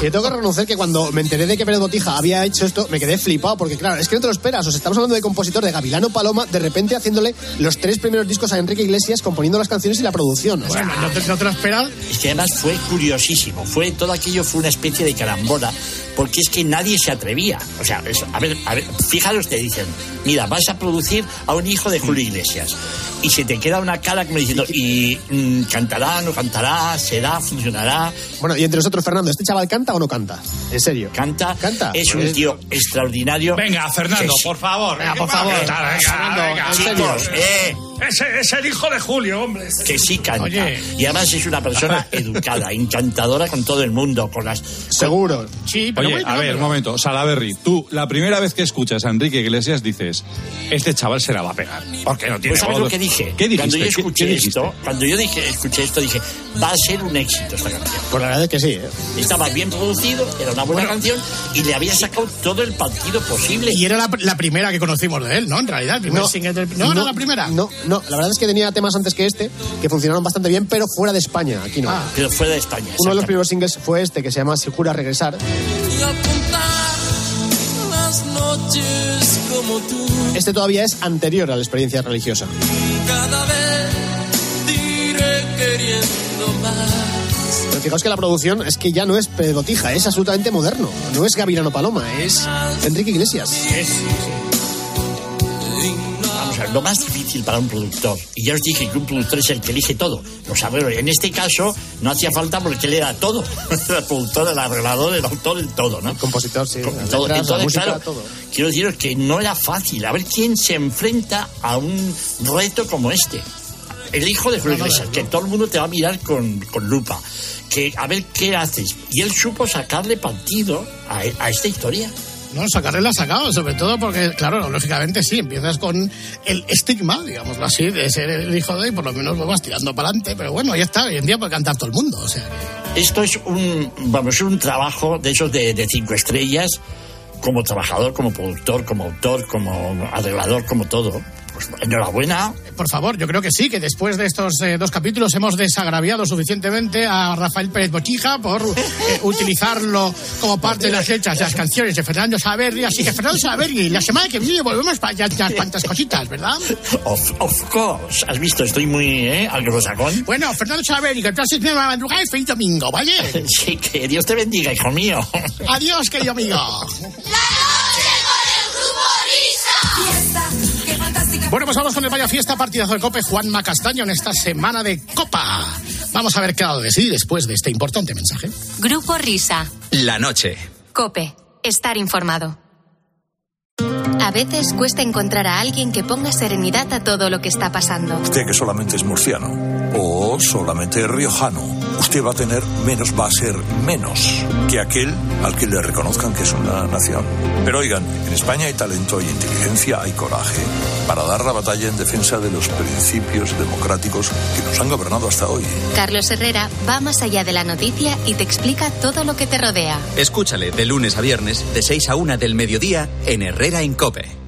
Y tengo que reconocer que cuando me enteré de que Pérez Botija había hecho esto, me quedé flipado, porque claro, es que no te lo esperas. O sea, estamos hablando de compositor de Gavilano Paloma, de repente haciéndole los tres primeros discos a Enrique Iglesias, componiendo las canciones y la producción. O sea, Bueno, no te, no te lo esperas. Es que además fue curiosísimo. Fue, todo aquello fue una especie de carambola, porque es que nadie se atrevía. O sea, eso, a ver, a ver, fijaros, te dicen, mira, vas a producir a un hijo de Julio Iglesias. Y se te queda una cara como diciendo, y mm, cantará, no cantará, será, funcionará. Bueno, y entre nosotros, Fernando, ¿este chaval canta o no canta? En serio. Canta, Canta. es un tío extraordinario. Venga, Fernando, por favor. Venga, por favor. Venga, venga, Fernando, venga, en Chicos, serio. eh, Ese es el hijo de Julio, hombre. que sí canta. Oye. Y además es una persona educada, encantadora con todo el mundo, con las... Seguro. Sí, pero Oye, bueno, a ver, pero- un momento. Salaberry, tú, la primera vez que escuchas a Enrique Iglesias dices, este chaval se la va a pegar. Porque no tiene Pues ¿sabes lo que dije? ¿Qué dijiste? Cuando yo ¿Qué- escuché qué esto, cuando yo dije, escuché esto, dije, va a ser un éxito esta canción. Pues la verdad es que sí. ¿eh? Estaba bien producido, era una buena canción y le había sacado todo el partido posible. Y era la, la primera que conocimos de él, ¿no? En realidad, el primer single del... No, no, la primera. No, no, la verdad es que tenía temas antes que este que funcionaron bastante bien, pero fuera de España, aquí no. Ah. Pero fuera de España. Uno de los primeros singles fue este, que se llama Si jura regresar. Y al contar las noches como tú, Este todavía es anterior a la experiencia religiosa. cada vez diré queriendo más. Pero fijaos que la producción es que ya no es Pérez Botija, es absolutamente moderno. No es Gavirano Paloma, es Enrique Iglesias. Ver, lo más difícil para un productor, y ya os dije que un productor es el que elige todo, los arreglos. En este caso no hacía falta porque él era todo. el productor, el arreglador, el autor, el todo, ¿no? Compositor, sí. Con- todo. letras, Entonces, música, claro, todo. quiero deciros que no era fácil. A ver quién se enfrenta a un reto como este. El hijo de Julio Iglesias, que todo el mundo te va a mirar con, con lupa. Que a ver qué haces. Y él supo sacarle partido a, a esta historia. No, sacarle la sacado, sobre todo porque, claro, lógicamente sí, empiezas con el estigma, digámoslo así, de ser el hijo de, y por lo menos lo vas tirando para adelante, pero bueno, ya está, hoy en día puede cantar todo el mundo, o sea. Esto es un, vamos, un trabajo de esos de, de cinco estrellas, como trabajador, como productor, como autor, como arreglador, como todo. Pues enhorabuena. Por favor, yo creo que sí, que después de estos eh, dos capítulos hemos desagraviado suficientemente a Rafael Pérez Bochija por eh, utilizarlo como parte de las letras de las canciones de Fernando Saberri. Así que, Fernando Saberri, la semana que viene volvemos para ya, ya cuantas cositas, ¿verdad? Of, of course. Has visto, estoy muy, ¿eh? Anglosajón. Bueno, Fernando Saberri, que tú has tenido la madrugada y feliz domingo, ¿vale? Sí, que Dios te bendiga, hijo mío. Adiós, querido amigo. Bueno, pues vamos con el Vaya Fiesta, partidazo de Cope, Juanma Castaño en esta semana de Copa. Vamos a ver qué ha dado de sí después de este importante mensaje. Grupo Risa. La noche. Cope. Estar informado. A veces cuesta encontrar a alguien que ponga serenidad a todo lo que está pasando. Usted que solamente es murciano o solamente es riojano, usted va a tener menos, va a ser menos que aquel al que le reconozcan que es una nación. Pero oigan, en España hay talento, hay inteligencia, hay coraje para dar la batalla en defensa de los principios democráticos que nos han gobernado hasta hoy. Carlos Herrera va más allá de la noticia y te explica todo lo que te rodea. Escúchale de lunes a viernes, de 6 a 1 del mediodía, en Herrera en Cope.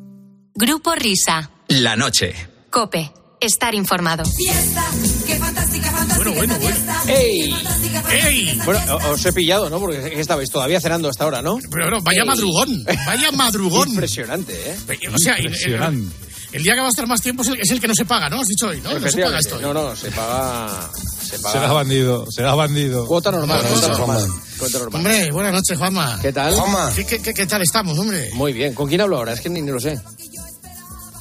Grupo Risa. La noche. Cope. Estar informado. Bueno, bueno, bueno. ¡Ey! Bueno, o- os he pillado, ¿no? Porque es que estabais todavía cenando hasta ahora, ¿no? Pero no, vaya madrugón, vaya madrugón. Impresionante, ¿eh? O sea, el, el- el día que va a estar más tiempo es el, es el que no se paga, ¿no? Has dicho hoy, ¿no? No se paga esto. No, no, se paga... Se paga... Será bandido, bandido. Cuota normal, cuota normal. Juanma. Hombre, buenas noches, Juanma. ¿Qué tal? ¿Qué, qué, qué- qué tal estamos, hombre? Muy bien. ¿Con quién hablo ahora? Es que ni, ni lo sé.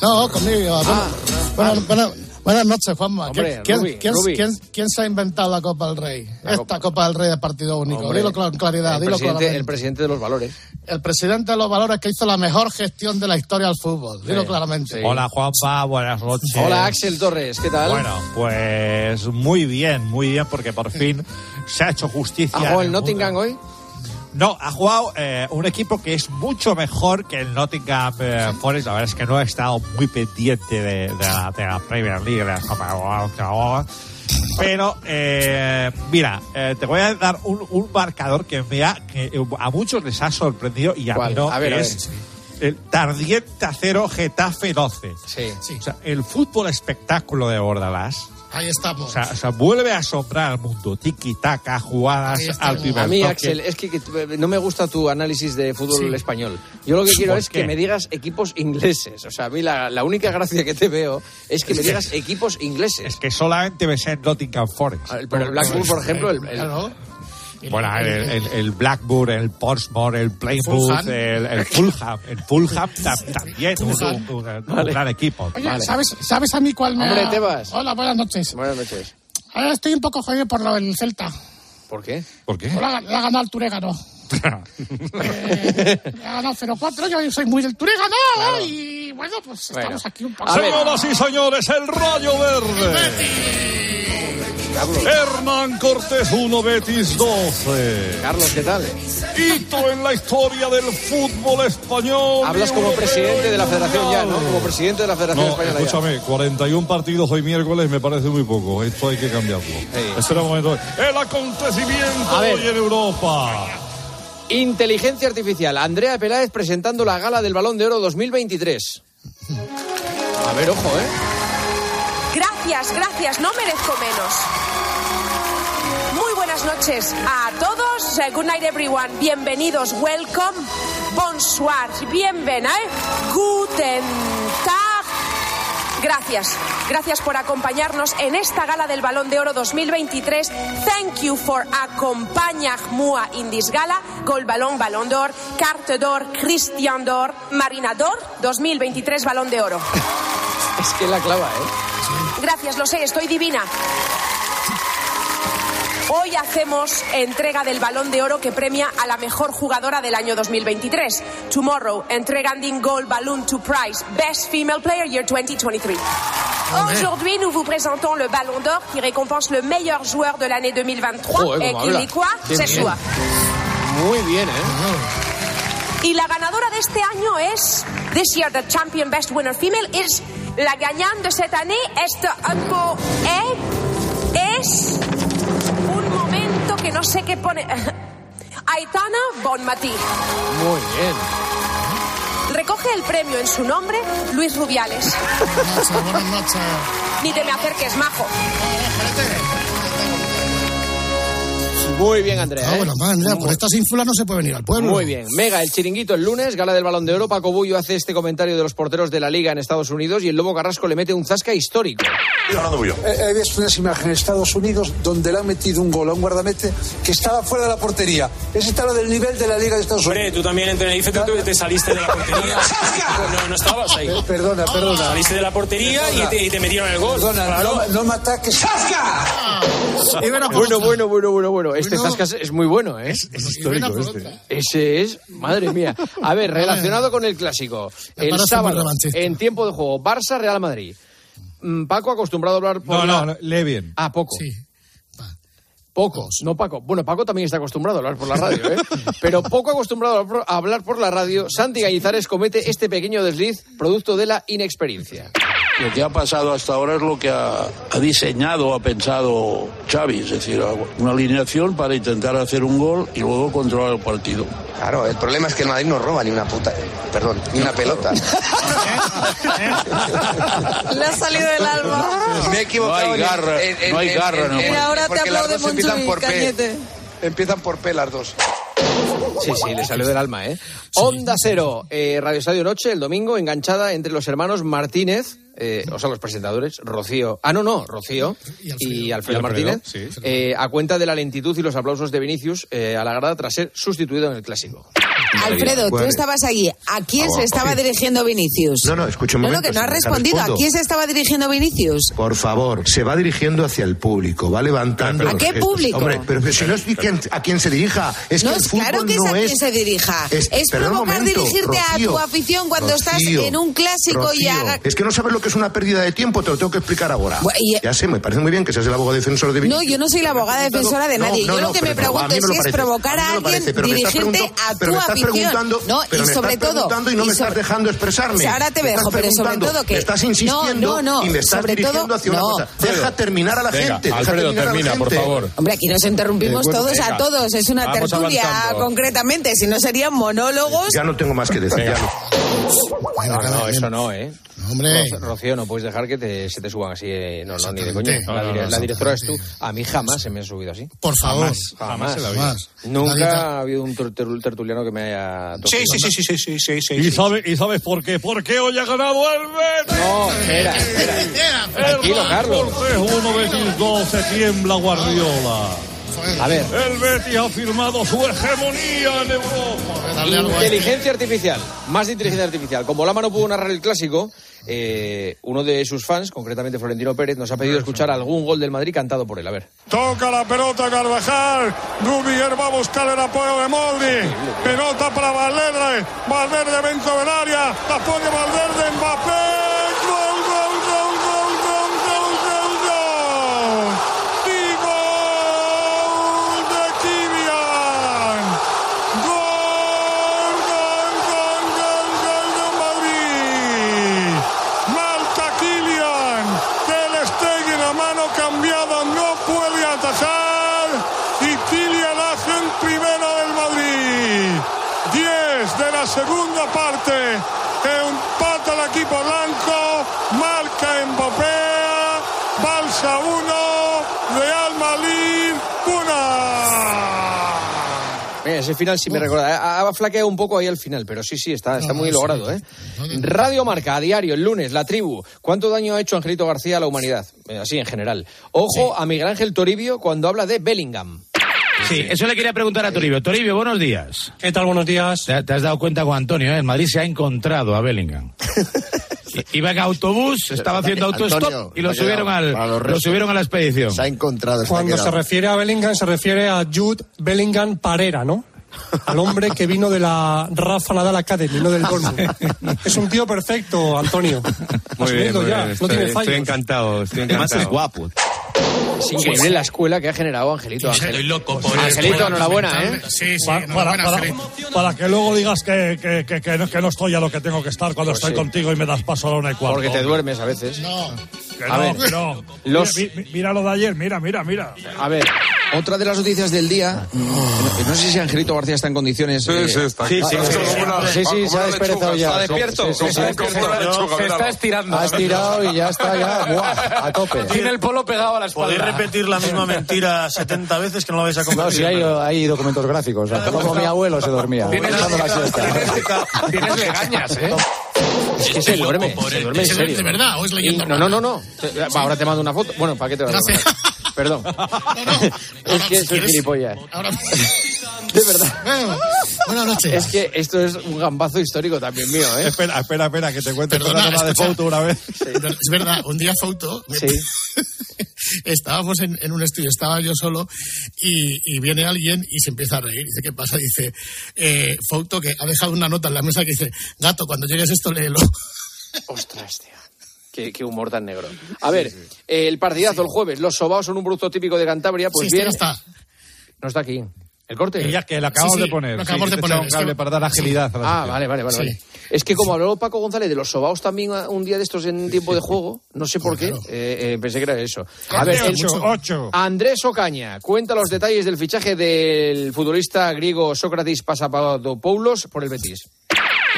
No, conmigo. Ah, Buenas, buenas- buenas noches, Juanma. Hombre, ¿Quién, Rubi, quién- Rubi. quién- quién se ha inventado la Copa del Rey? La Esta Copa- Copa del Rey de partido único. Hombre, dilo con claridad, el dilo presidente, el presidente de los valores. El presidente de los valores que hizo la mejor gestión de la historia del fútbol. Dilo Sí, claramente. sí. Hola Juanpa, buenas noches. Hola, Axel Torres, ¿qué tal? Bueno, pues muy bien, muy bien, porque por fin se ha hecho justicia. ¿Ha jugado en el. Nottingham hoy? No, ha jugado eh, un equipo que es mucho mejor que el Nottingham eh, Forest. La verdad es que no he estado muy pendiente de, de la, de la Premier League, de la Copa pero eh, mira, eh, te voy a dar un, un marcador que me ha, que a muchos les ha sorprendido y a ¿Cuál? mí no, A ver, que a ver. es el Tardienta 0 Getafe 12. Sí. O sea, el fútbol espectáculo de Bordalás. Ahí estamos. O sea, o sea, vuelve a asombrar al mundo. Tiki-taka, jugadas al primer A mí, toque. Axel, es que, que no me gusta tu análisis de fútbol Sí. español. Yo lo que quiero ¿Por es qué? que me digas equipos ingleses. O sea, a mí la, la única gracia que te veo es que me digas equipos ingleses. Es que solamente ves en Nottingham Forest. Ah, Pero el Blackpool, por ejemplo, el, el- Claro. Bueno, el, el, el Blackburn, el Portsmouth, el Plymouth, el, el Fulham. El Fulham tam- también, un, Fulham. un- un- un Vale. gran equipo. Oye, Vale. ¿sabes, ¿sabes a mí cuál me Hombre, ha- Tebas. Hola, buenas noches. Buenas noches. Ahora estoy un poco jodido por lo del Celta. ¿Por qué? ¿Por qué? Le ha, ganado el Turégano. Eh, le ha ganado 0-4. Yo soy muy del Turégano. Y bueno, pues Bueno. estamos aquí un poco. Señoras y señores, el Rayo Verde. Hernán Cortés 1, Betis 12. Carlos, ¿qué tal? Hito en la historia del fútbol español. Hablas como presidente de la federación ya, ¿no? Como presidente de la Federación No, Española ya. escúchame, 41 partidos hoy miércoles me parece muy poco. Esto hay que cambiarlo. Espera un momento. El acontecimiento hoy en Europa. Inteligencia artificial. Andrea Peláez presentando la gala del Balón de Oro 2023. A ver, ojo, ¿eh? Gracias, gracias, no merezco menos. Muy buenas noches a todos. Eh, Good night everyone. Bienvenidos, welcome. Bonsoir, bienvenue. Guten Tag. Gracias, gracias por acompañarnos en esta gala del Balón de Oro 2023. Thank you for acompañar-moi in this gala. Gol Balón, Balón d'Or, Carte d'Or, Christian d'Or, Marina d'Or 2023 Balón de Oro. Es que la clava, ¿eh? Gracias, lo sé, estoy divina. Hoy hacemos entrega del Balón de Oro que premia a la mejor jugadora del año 2023. Tomorrow, entregando Gold Balloon to Prize, Best Female Player Year 2023. Aujourd'hui, nous vous présentons le Ballon d'Or qui récompense le meilleur joueur de l'année 2023. Joder, et cómo qu'il habla. est quoi Qué C'est bien. soi. Muy bien, ¿eh? Y la ganadora de este año es, this year the champion best winner female is, la gagnante de cette année est un peu, eh, es, que no sé qué pone, Aitana Bonmatí. Muy bien. Recoge el premio en su nombre Luis Rubiales. Buenas noches. Ni te me acerques, majo. Muy bien, Andrea. Ah, ¿eh? bueno, más, Andrea, por estas ínfulas no se puede venir al pueblo. Muy bien. Mega, el chiringuito el lunes, gala del Balón de Oro. Paco Bullo hace este comentario de los porteros de la Liga en Estados Unidos y el Lobo Carrasco le mete un zasca histórico. He visto unas imágenes en Estados Unidos donde le han metido un gol a un guardamete que estaba fuera de la portería. Ese está lo del nivel de la Liga de Estados Unidos. Hombre, tú también en Tenerife tú te saliste de la portería. No, no estabas ahí. Perdona, perdona. Saliste de la portería y te, y te metieron el gol. Perdona, Claro. no, no me ataques. Bueno, bueno, bueno, bueno, bueno. Este Zasca es- muy bueno, ¿eh? Es histórico este. Ese es, madre mía. A ver, relacionado con el clásico. El sábado, en tiempo de juego, Barça-Real Madrid. Mm, Paco acostumbrado a hablar por No, la- no, lee bien. Ah, poco. Poco, no Paco. Bueno, Paco también está acostumbrado a hablar por la radio, ¿eh? Pero poco acostumbrado a hablar por- la radio, Santi Gañizares comete este pequeño desliz producto de la inexperiencia. Lo que ha pasado hasta ahora es lo que ha, ha diseñado, ha pensado Xavi, es decir, una alineación para intentar hacer un gol y luego controlar el partido. Claro, el problema es que el Madrid no roba ni una puta, perdón, ni una pelota. Le ha salido del alma. Me he equivocado. No hay garra, en- en- no hay en- garra, en- no. ahora te aplaude empiezan por P. Empiezan por P las dos. Sí, sí, le salió del alma, ¿eh? Onda Cero, eh, Radio Estadio Noche, el domingo, enganchada entre los hermanos Martínez, eh, o sea, los presentadores, Rocío. Ah, no, no, Rocío y Alfredo, Y Alfredo, Martínez, sí. eh, a cuenta de la lentitud y los aplausos de Vinicius eh, a la grada tras ser sustituido en el clásico. Alfredo, tú estabas allí. ¿A quién Ah, se estaba dirigiendo Vinicius? No, no, escucha un No, no, momento, que no has respondido. ¿A quién se estaba dirigiendo Vinicius? Por favor, se va dirigiendo hacia el público, va levantando. ¿A los qué gestos. público? Hombre, pero, que si no es quién- a quién se dirija, es no, que el es fútbol claro que es no a quién es. se dirija. Es- Es, pero provocar momento, dirigirte a tu afición cuando estás en un clásico y Rocío, haga... Es que no sabes lo que es una pérdida de tiempo, te lo tengo que explicar ahora. Bu- y- Ya sé, me parece muy bien que seas el abogado defensor de No, Vinicius. yo no soy la abogada defensora de No, nadie. no, yo no, lo que me pregunto es si es provocar A alguien dirigirte a tu pero me estás afición. preguntando- no, pero y me sobre estás todo... preguntando y no me estás dejando expresarme. O sea, ahora te Me dejo, pero sobre todo que... me estás insistiendo no, no, no, y me estás sobre dirigiendo todo, hacia una no. cosa. Deja terminar a la Venga, gente. Alfredo, termina, por favor. Hombre, aquí nos interrumpimos bueno, todos a todos. Es una tertulia concretamente. Si no serían monólogos... Ya no tengo más que decir. ya no. No, no, eso no, ¿eh? Hombre. Ro- Rocío, no puedes dejar que te- se te suban así. eh, No, no, ni de coño. La, No, no, no, la directora es tú. A mí jamás se me ha subido así. Por favor. Jamás. Jamás. la vida. Jamás. Nunca ha habido un ter- ter- tertuliano que me haya Sí, tocado. sí, sí, sí, sí, sí, sí, sí. ¿Y, sí. sabe- ¿Y sabes por qué? Porque hoy ha ganado el Betis. No, espera, espera. Tranquilo, Carlos. Por 1 Betis 2 se tiembla Guardiola. A ver. El Betis ha firmado su hegemonía en Europa. Inteligencia artificial, más de inteligencia artificial. Como Lama no pudo narrar el clásico, eh, uno de sus fans, concretamente Florentino Pérez, nos ha pedido escuchar algún gol del Madrid cantado por él. A ver. Toca la pelota Carvajal. Rudiger va a buscar el apoyo de Moldi. Pelota para Valverde. Valverde dentro del área. Apoyo Valverde. Mbappé. La segunda parte. Empata el equipo blanco. Marca Mbappé. Balsa 1. Real Madrid 1. Mira, ese final sí me recuerda. Ha, ha flaqueado un poco ahí al final, pero sí, sí, está, está muy logrado, ¿eh? Radio Marca, a diario, el lunes, la tribu. ¿Cuánto daño ha hecho Angelito García a la humanidad? Eh, Así, en general. Ojo a Miguel Ángel Toribio cuando habla de Bellingham. Sí, eso le quería preguntar a Toribio. Toribio, buenos días. ¿Qué tal, buenos días? Te, te has dado cuenta con Antonio, ¿eh? El Madrid se ha encontrado a Bellingham. Iba en autobús, estaba haciendo autostop Antonio, y lo subieron, al, lo subieron a la expedición. Se ha encontrado. está Cuando se refiere a Bellingham, se refiere a Jude Bellingham Parera, ¿no? Al hombre que vino de la Rafa Nadal Academy, no del Dortmund. Es un tío perfecto, Antonio. Muy bien, muy ya, bien. no Estoy, tiene estoy encantado, estoy Además encantado. es guapo. Es increíble la escuela que ha generado Angelito. Ángel. Estoy loco por Angelito, enhorabuena, ¿eh? Sí, sí, para, para, para- para que luego digas que, que, que, que no, que no estoy a lo que tengo que estar cuando Pues estoy sí. contigo y me das paso a la una y cuarto. Porque te duermes a veces. No. Que A no, ver, que no. los- Mira, mi- mira lo de ayer, mira, mira, mira. A ver, Otra de las noticias del día, no, no sé si Angelito García está en condiciones. Sí, eh, sí, está sí, sí, Está sí, sí, se ha desperezado ya. ¿Está despierto? Sí, sí, Se está estirando. Ha estirado y ya está, ya, buah, a tope. Tiene el polo pegado a la espalda. Podéis repetir la misma mentira 70 veces que no lo vais a convertir. No, si hay, hay documentos gráficos. Como mi abuelo se dormía. Tienes, la tienes legañas, ¿eh? Es que se duerme, se duerme en ¿Es serio. de verdad o es leyenda Y- No, no, no, no. Va, Ahora te mando una foto. Bueno, ¿para qué te la Gracias. Perdón. Es que soy gilipollas. Ahora, De verdad. Bueno, buenas noches. Es que esto es un gambazo histórico también mío, ¿eh? Espera, espera, espera, que te cuente Perdona, una de foto una vez. Es verdad, un día Fauto, me- Sí. Estábamos en, en un estudio, estaba yo solo y, y viene alguien y se empieza a reír. Dice, ¿qué pasa? Dice, eh, Fauto, que ha dejado una nota en la mesa que dice, gato, cuando llegues esto, léelo. Ostras, tío. Qué, qué humor tan negro. A ver, eh, el partidazo el jueves. Los sobaos son un producto típico de Cantabria. Pues Sí, este bien. está. No está aquí. ¿El corte? Que ya que lo acabamos Sí, sí, de poner. lo acabamos Sí, de poner, un es cable que- para dar agilidad. a la Ah, sección. vale, vale, vale, Sí. vale. Es que como habló Paco González de los sobaos también un día de estos en tiempo de juego, no sé por qué, eh, eh, pensé que era eso. A ver, Ocho, ocho. Andrés Ocaña cuenta los detalles del fichaje del futbolista griego Sócrates Pasapadopoulos por el Betis.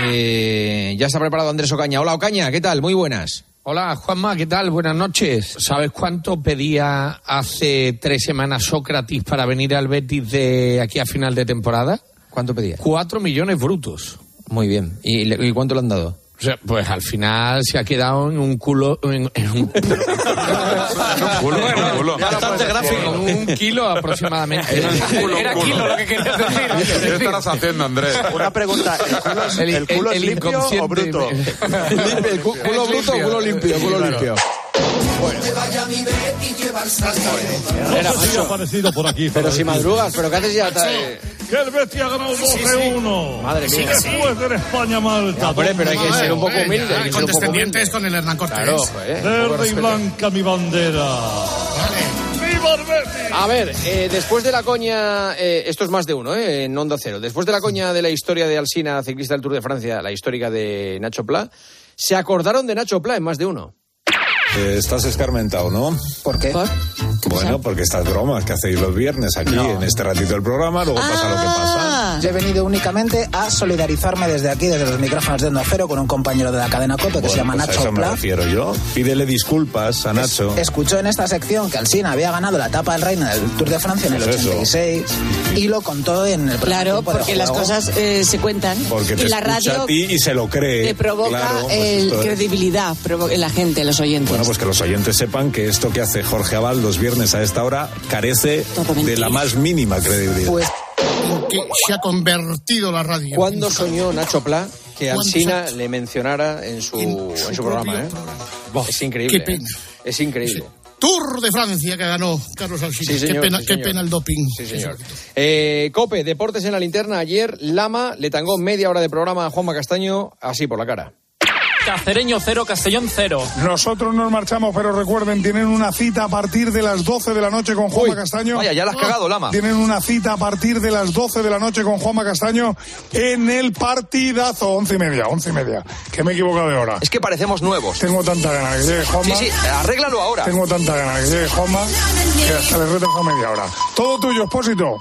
eh, ya está preparado Andrés Ocaña. Hola Ocaña, ¿qué tal? Muy buenas. Hola, Juanma, ¿qué tal? Buenas noches. ¿Sabes cuánto pedía hace tres semanas Sócrates para venir al Betis de aquí a final de temporada? ¿Cuánto pedía? Cuatro millones brutos. Muy bien. ¿Y, cuánto le han dado? O sea, pues al final se ha quedado en un culo... En, en un, Culo, culo. bastante gráfico, en un kilo aproximadamente. culo, Era culo. kilo lo que querías decir. ¿Qué estarás haciendo, Andrés? Una pregunta, ¿el culo es, El- el culo el- es el limpio o bruto? El cu- culo bruto, culo limpio, culo limpio. No sé si ha aparecido por aquí. Pero si madrugas, pero ¿qué haces ya? Eh, Que el Betis ha ganado 12-1. Madre mía. Después del España-Malta. Hombre, pero hay que ser un poco humilde. hay que ser un poco humilde. con el Hernán Cortés. Claro, Verde y blanca mi bandera. ¡Viva el Betis! A ver, eh, después de la coña, eh, esto es más de uno, eh, en Onda Cero. Después de la coña de la historia de Alsina, ciclista del Tour de Francia, la histórica de Nacho Pla, se acordaron de Nacho Pla en más de uno. Eh, estás escarmentado, ¿no? ¿Por qué? Bueno, porque estas bromas que hacéis los viernes aquí en este ratito del programa, luego pasa lo que pasa. Yo he venido únicamente a solidarizarme desde aquí, desde los micrófonos de Onda Cero, con un compañero de la cadena COPE que Bueno, se llama pues a Nacho eso me Pla. refiero yo. Pídele disculpas a Nacho. Escuchó en esta sección que Alsina había ganado la etapa del Reino del Tour de Francia en el Pues eso. 86 y lo contó en el Claro, tiempo de porque las cosas eh, se cuentan. Porque te y la escucha radio a ti y se lo cree. te provoca Claro, pues el credibilidad provo- en la gente, en los oyentes. Bueno, pues que los oyentes sepan que esto que hace Jorge Abal los viernes a esta hora carece de la más mínima credibilidad. Pues que se ha convertido la radio. ¿Cuándo soñó Nacho Pla que ¿Cuándo Alsina le mencionara en su, en su su programa? ¿eh? programa. Es increíble. Qué pena. ¿eh? Es increíble. Tour de Francia que ganó Carlos Alsina. Sí, señor, qué pena, sí, qué señor. pena el doping. Sí, señor. Eh, Cope, Deportes en la linterna. Ayer Lama le tangó media hora de programa a Juanma Castaño así por la cara. Cacereño 0, Castellón 0. Nosotros nos marchamos, pero recuerden, tienen una cita a partir de las 12 de la noche con Juanma Castaño. Vaya, ya la has cagado, Lama. Tienen una cita a partir de las 12 de la noche con Juanma Castaño en el partidazo. Once y media, once y media. Que me he equivocado de hora. Es que parecemos nuevos. Tengo tanta gana de que llegue Juanma. Sí, sí, arréglalo ahora. Tengo tanta gana de que llegue Juanma que hasta le retraso media hora. Todo tuyo, Expósito.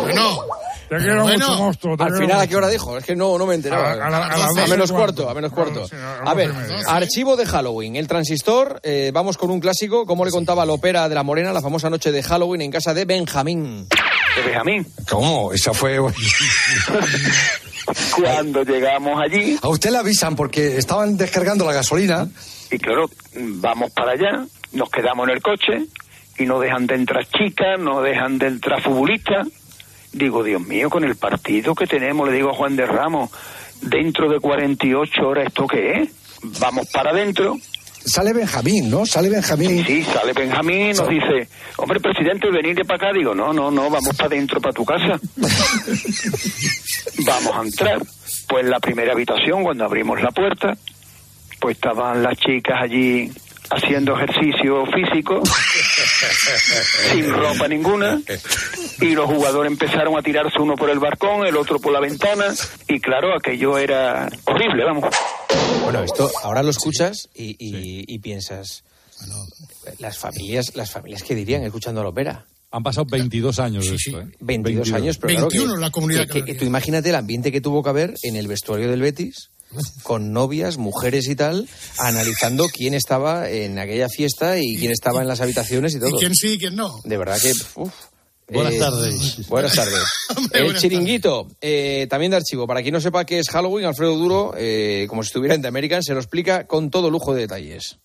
Bueno. Te quiero Bueno, mucho, monstruo. te Al quiero final, ¿a mucho. Qué hora dijo? Es que no, no me he enterado. A la- a la- a las doce menos cuarto, a menos cuarto. Sí, a ver, archivo de Halloween. El transistor, eh, vamos con un clásico. ¿Cómo le contaba la ópera de la Morena la famosa noche de Halloween en casa de Benjamín? de Benjamín. ¿Cómo? Esa fue... Cuando llegamos allí, A usted le avisan porque estaban descargando la gasolina. y claro, vamos para allá, nos quedamos en el coche y no dejan de entrar chicas, no dejan de entrar futbolistas. Digo, Dios mío, con el partido que tenemos, le digo a Juan de Ramos, dentro de 48 horas, ¿esto qué es? vamos para adentro. Sale Benjamín, ¿no? Sale Benjamín. Sí, sale Benjamín, nos dice, hombre, presidente, venid de para acá. Digo, no, no, no, vamos para adentro, para tu casa. vamos a entrar. Pues la primera habitación, cuando abrimos la puerta, pues estaban las chicas allí haciendo ejercicio físico, sin ropa ninguna, y los jugadores empezaron a tirarse uno por el balcón, el otro por la ventana, y claro, aquello era horrible, vamos. Bueno, esto ahora lo escuchas y, y- y piensas, las familias, las familias que dirían escuchando la ópera. Han pasado 22 años de esto, ¿eh? 22, años, pero 21 claro que, la comunidad que- que tú imagínate el ambiente que tuvo que haber en el vestuario del Betis con novias, mujeres y tal, analizando quién estaba en aquella fiesta y quién estaba en las habitaciones y todo. Y quién sí y quién no. De verdad que... uf. Buenas Eh, tardes. Buenas tardes. Hombre, El buenas chiringuito, eh, también de archivo. Para quien no sepa qué es Halloween, Alfredo Duro, eh, como si estuviera en The American, se lo explica con todo lujo de detalles.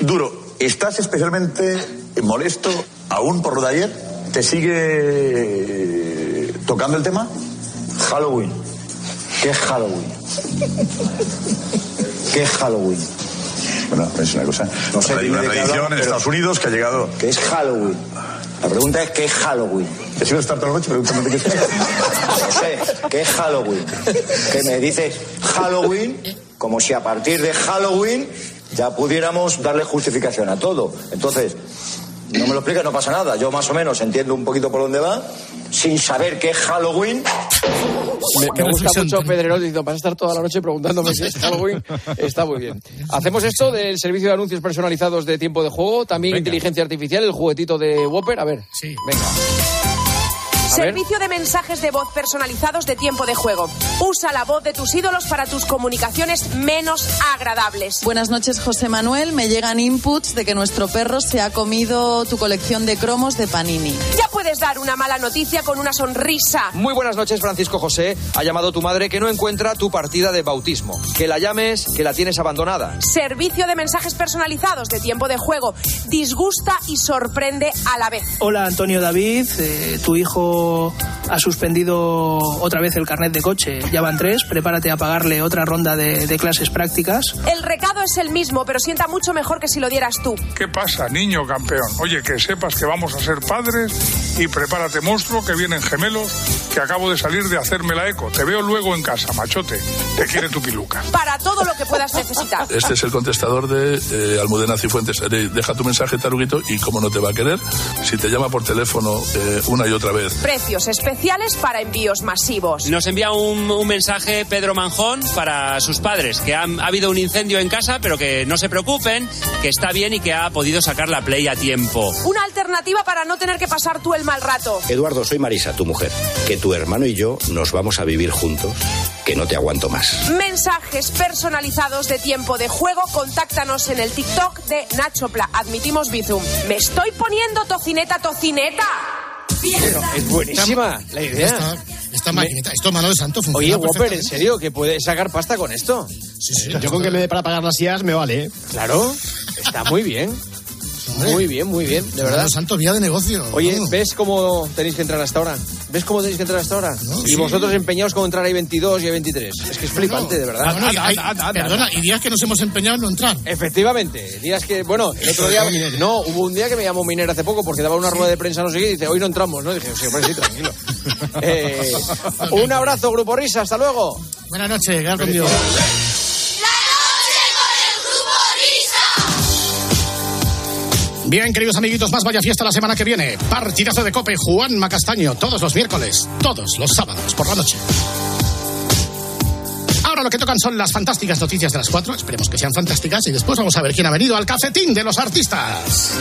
Duro, ¿estás especialmente molesto aún por lo de ayer? ¿Te sigue tocando el tema? Halloween. ¿Qué es Halloween? ¿Qué es Halloween? Bueno, es una cosa. No sé, Hay una tradición en Estados Unidos que ha llegado. ¿Qué es Halloween? La pregunta es ¿qué es Halloween? ¿Te sigo estar toda la noche preguntándote qué es No sé, ¿qué es Halloween? Que me dices Halloween como si a partir de Halloween ya pudiéramos darle justificación a todo. Entonces, no me lo explicas, no pasa nada. Yo más o menos entiendo un poquito por dónde va, sin saber qué es Halloween. Me, me gusta mucho Pedrerol diciendo, vas a estar toda la noche preguntándome si es Halloween. Está muy bien. Hacemos esto del servicio de anuncios personalizados de tiempo de juego, también inteligencia artificial, el juguetito de Whopper. A ver, venga. Servicio de mensajes de voz personalizados de tiempo de juego. Usa la voz de tus ídolos para tus comunicaciones menos agradables. Buenas noches, José Manuel. Me llegan inputs de que nuestro perro se ha comido tu colección de cromos de Panini. Ya puedes dar una mala noticia con una sonrisa. Muy buenas noches, Francisco José. Ha llamado tu madre que no encuentra tu partida de bautismo. Que la llames, que la tienes abandonada. Servicio de mensajes personalizados de tiempo de juego. Disgusta y sorprende a la vez. Hola Antonio David, Eh, tu hijo ha suspendido otra vez el carnet de coche, ya van tres, prepárate a pagarle otra ronda de, de clases prácticas. El recado es el mismo, pero sienta mucho mejor que si lo dieras tú. ¿Qué pasa, niño campeón? Oye, que sepas que vamos a ser padres y prepárate, monstruo, que vienen gemelos, que acabo de salir de hacerme la eco. Te veo luego en casa, machote. Te quiere tu piluca. Para todo lo que puedas necesitar. Este es el contestador de eh, Almudena Cifuentes. Eh, Deja tu mensaje, Taruguito, y como no te va a querer, si te llama por teléfono eh, una y otra vez. Precios especiales para envíos masivos. Nos envía un, un mensaje Pedro Manjón para sus padres, que han- ha habido un incendio en casa, pero que no se preocupen, que está bien y que ha podido sacar la Play a tiempo. Una alternativa para no tener que pasar tú el mal rato. Eduardo, soy Marisa, tu mujer. Que tu hermano y yo nos vamos a vivir juntos. Que no te aguanto más. Mensajes personalizados de tiempo de juego. Contáctanos en el TikTok de Nacho Pla. Admitimos Bizum. Me estoy poniendo tocineta, tocineta. Es buenísima la idea. Esta, esta maquinita, esto Manuel Santo funciona Oye, Whopper, ¿en serio? ¿Que puede sacar pasta con esto? Sí, sí, Yo con que me dé para pagar las IAS me vale. Claro, está muy bien. Muy bien, muy bien, de verdad. Manuel Santo, vía de negocio. Oye. ¿ves cómo tenéis que entrar hasta ahora? ¿Ves cómo tenéis que entrar hasta ahora? y sí. vosotros empeñados con entrar ahí 22 y hay 23. Es que es flipante, de verdad. Ah, bueno, y hay- perdona, y días que nos hemos empeñado en no entrar. Efectivamente, días que, bueno, el otro día, no, hubo un día que me llamó Miner hace poco porque daba una rueda de prensa, no sé qué, y dice, hoy no entramos, ¿no? Y dije, sí, hombre, sí, tranquilo. Eh, un abrazo, Grupo Risa, hasta luego. Buenas noches, quedar Bien, queridos amiguitos, más vaya fiesta la semana que viene. Partidazo de Cope, Juan Macastaño, todos los miércoles, todos los sábados por la noche. Ahora lo que tocan son las fantásticas noticias de las cuatro. Esperemos que sean fantásticas y después vamos a ver quién ha venido al cafetín de los artistas.